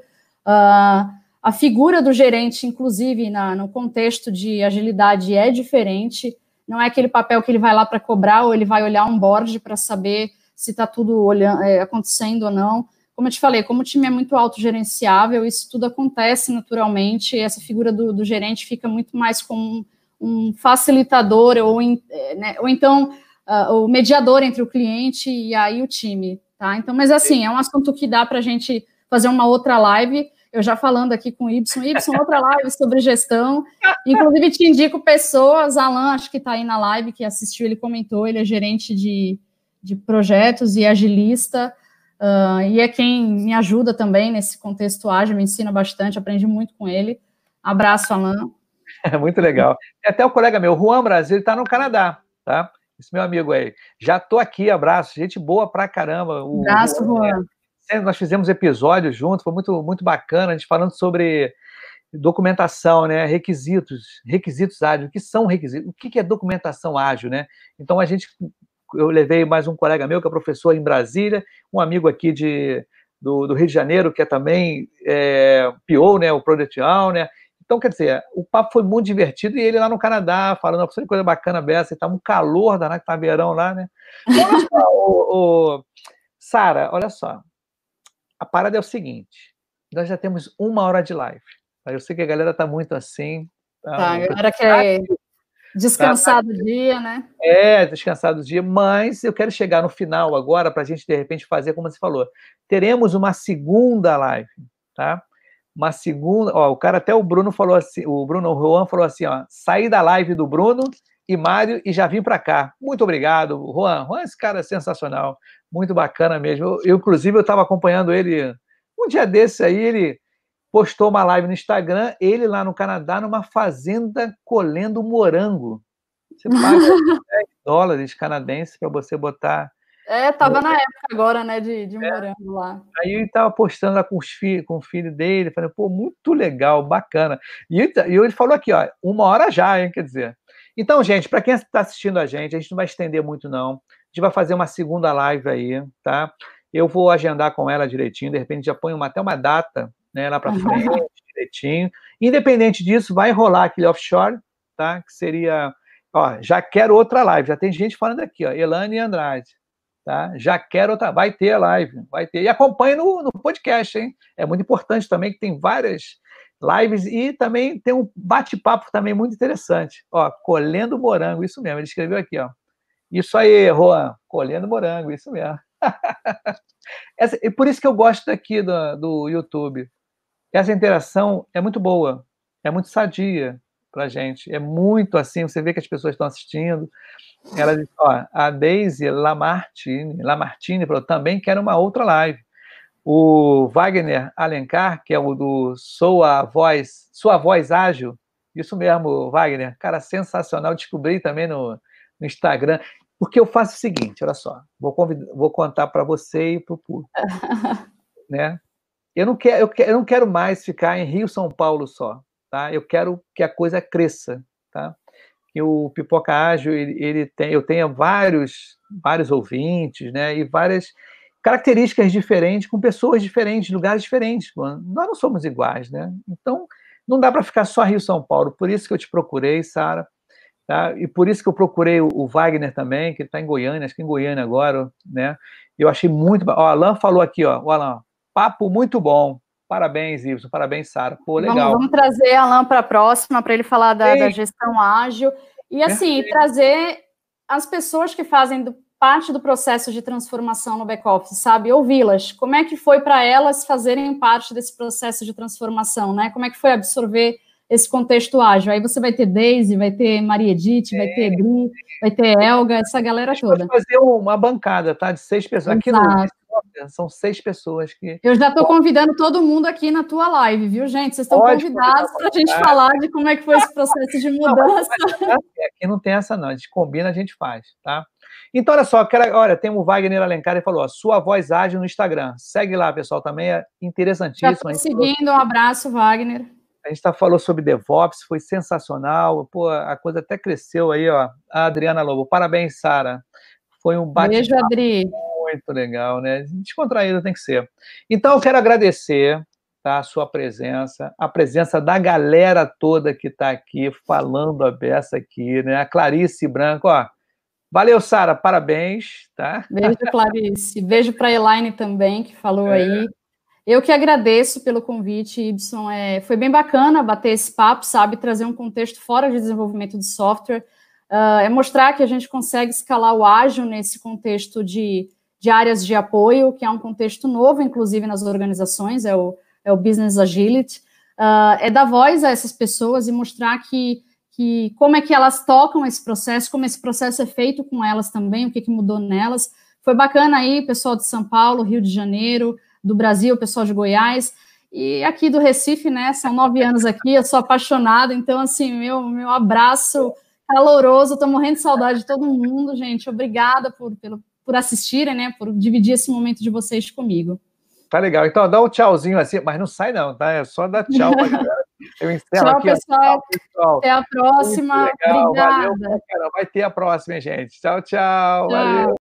Uh, a figura do gerente, inclusive, na, no contexto de agilidade, é diferente. Não é aquele papel que ele vai lá para cobrar ou ele vai olhar um board para saber se está tudo olhando, é, acontecendo ou não. Como eu te falei, como o time é muito autogerenciável, isso tudo acontece naturalmente, essa figura do, do gerente fica muito mais como um, facilitador ou, é, né, ou então uh, o mediador entre o cliente e aí o time, tá? Então, mas assim, é um assunto que dá para a gente fazer uma outra live, eu já falando aqui com o Y, Y, outra live sobre gestão. Inclusive, te indico pessoas, Alan, acho que está aí na live, que assistiu, ele comentou, ele é gerente de, de projetos e agilista, uh, e é quem me ajuda também nesse contexto ágil, me ensina bastante, aprendi muito com ele. Abraço, Alan. É muito legal. Até o colega meu, Juan Brasil, está no Canadá, tá? Esse meu amigo aí. Já tô aqui, abraço. Gente boa pra caramba. O, abraço, Juan nós fizemos episódios juntos, foi muito, muito bacana, a gente falando sobre documentação, né, requisitos, requisitos ágeis, o que são requisitos, o que é documentação ágil, né? Então a gente, eu levei mais um colega meu que é professor em Brasília, um amigo aqui de, do, do Rio de Janeiro que é também é, PO, né, o Product Owner, então, quer dizer, o papo foi muito divertido e ele lá no Canadá, falando uma de coisa bacana dessa, e tá um calor danado, que tá verão lá, né? Olha só, o, o Sara, olha só, a parada é o seguinte: nós já temos uma hora de live. Eu sei que a galera está muito assim. Tá, tá a galera quer descansar do dia, né? É, descansar do dia, mas eu quero chegar no final agora para a gente, de repente, fazer como você falou. Teremos uma segunda live, tá? Uma segunda. Ó, o cara, até o Bruno falou assim, o Bruno o Juan falou assim: ó, saí da live do Bruno e Mário e já vim para cá. Muito obrigado, Juan. Juan, esse cara é sensacional muito bacana mesmo. Eu, eu inclusive, eu estava acompanhando ele um dia desse aí, ele postou uma live no Instagram, ele lá no Canadá, numa fazenda colhendo morango. Você paga 10 dólares canadenses para você botar. É, tava na época agora, né, de, de é. morango lá. Aí ele tava postando lá com, os filhos, com o filho dele, falando, pô, muito legal, bacana. E, e ele falou aqui, ó, uma hora já, hein, quer dizer. Então, gente, para quem está assistindo a gente, a gente não vai estender muito, não gente vai fazer uma segunda live aí, tá? Eu vou agendar com ela direitinho, de repente já ponho uma, até uma data né, lá para frente, uhum. direitinho. Independente disso, vai rolar aquele offshore, tá? Que seria. Ó, já quero outra live. Já tem gente falando aqui, ó, Elane e Andrade. Tá? Já quero outra. Vai ter a live, vai ter. E acompanhe no, no podcast, hein? É muito importante também que tem várias lives e também tem um bate-papo também muito interessante. Ó, colhendo morango, isso mesmo. Ele escreveu aqui, ó. Isso aí, Juan, colhendo morango, isso mesmo. Essa, e por isso que eu gosto daqui do, do YouTube. Essa interação é muito boa, é muito sadia para gente. É muito assim, você vê que as pessoas estão assistindo. Ela diz, ó, a Daisy Lamartine, Lamartine falou, também quer uma outra live. O Wagner Alencar, que é o do Sou a Voz, Sua Voz Ágil, isso mesmo, Wagner, cara, sensacional, descobri também no, no Instagram. Porque eu faço o seguinte, olha só, vou, convidar, vou contar para você e para o público. né? Eu não, quero, eu, quero, eu não quero mais ficar em Rio, São Paulo só. Tá? Eu quero que a coisa cresça. Tá? Que o Pipoca Ágil, ele, ele tem, eu tenho vários, vários ouvintes, né? E várias características diferentes, com pessoas diferentes, lugares diferentes. Nós não somos iguais, né? Então, não dá para ficar só Rio São Paulo. Por isso que eu te procurei, Sara, Tá? E por isso que eu procurei o, Wagner também, que está em Goiânia, acho que em Goiânia agora, né? Eu achei muito. Ó, o Alan falou aqui, ó, o Alan, papo muito bom. Parabéns, Ives, parabéns, Sara. Pô, legal. Vamos, vamos trazer Alan para a próxima, para ele falar da, da, gestão ágil. E assim, Perfeito. trazer as pessoas que fazem do, parte do processo de transformação no back-office, sabe? Ouvi-las. Como é que foi para elas fazerem parte desse processo de transformação, né? Como é que foi absorver esse contexto ágil. Aí você vai ter Daisy, vai ter Maria Edith, é, vai ter Gri, vai ter Elga, essa galera toda. fazer uma bancada, tá? De seis pessoas. Aqui no são seis pessoas que. Eu já estou convidando todo mundo aqui na tua live, viu, gente? Vocês estão convidados para a gente falar de como é que foi esse processo de mudança. Não, aqui não tem essa, não. A gente combina, a gente faz, tá? Então, olha só, quero, olha, tem o Wagner Alencar e falou: ó, sua voz ágil no Instagram. Segue lá, pessoal, também é interessantíssimo. Já seguindo, um abraço, Wagner. A gente tá, falou sobre DevOps, foi sensacional. Pô, a coisa até cresceu aí, ó. A Adriana Lobo. Parabéns, Sara. Foi um bate Beijo, Adri. Muito legal, né? Descontraído tem que ser. Então, eu quero agradecer tá, a sua presença, a presença da galera toda que está aqui falando a beça aqui, né? A Clarice Branco, ó. Valeu, Sara, parabéns, tá? Beijo, Clarice. Beijo para Elaine também, que falou é. aí. Eu que agradeço pelo convite, Ibson. É, foi bem bacana bater esse papo, sabe? Trazer um contexto fora de desenvolvimento de software. Uh, é mostrar que a gente consegue escalar o ágil nesse contexto de, de áreas de apoio, que é um contexto novo, inclusive, nas organizações, é o, é o Business Agility. Uh, é dar voz a essas pessoas e mostrar que, que como é que elas tocam esse processo, como esse processo é feito com elas também, o que, que mudou nelas. Foi bacana aí, pessoal de São Paulo, Rio de Janeiro, do Brasil, pessoal de Goiás, e aqui do Recife, né? São nove anos aqui, eu sou apaixonada, então, assim, meu, meu abraço caloroso, tô morrendo de saudade de todo mundo, gente. Obrigada por, pelo, por assistirem, né? Por dividir esse momento de vocês comigo. Tá legal. Então, dá um tchauzinho assim, mas não sai, não, tá? É só dar tchau pra galera. Eu encerro tchau, aqui. Pessoal. Tchau, pessoal. Até a próxima. Obrigada. Valeu, Vai ter a próxima, gente. Tchau, tchau. tchau. Valeu.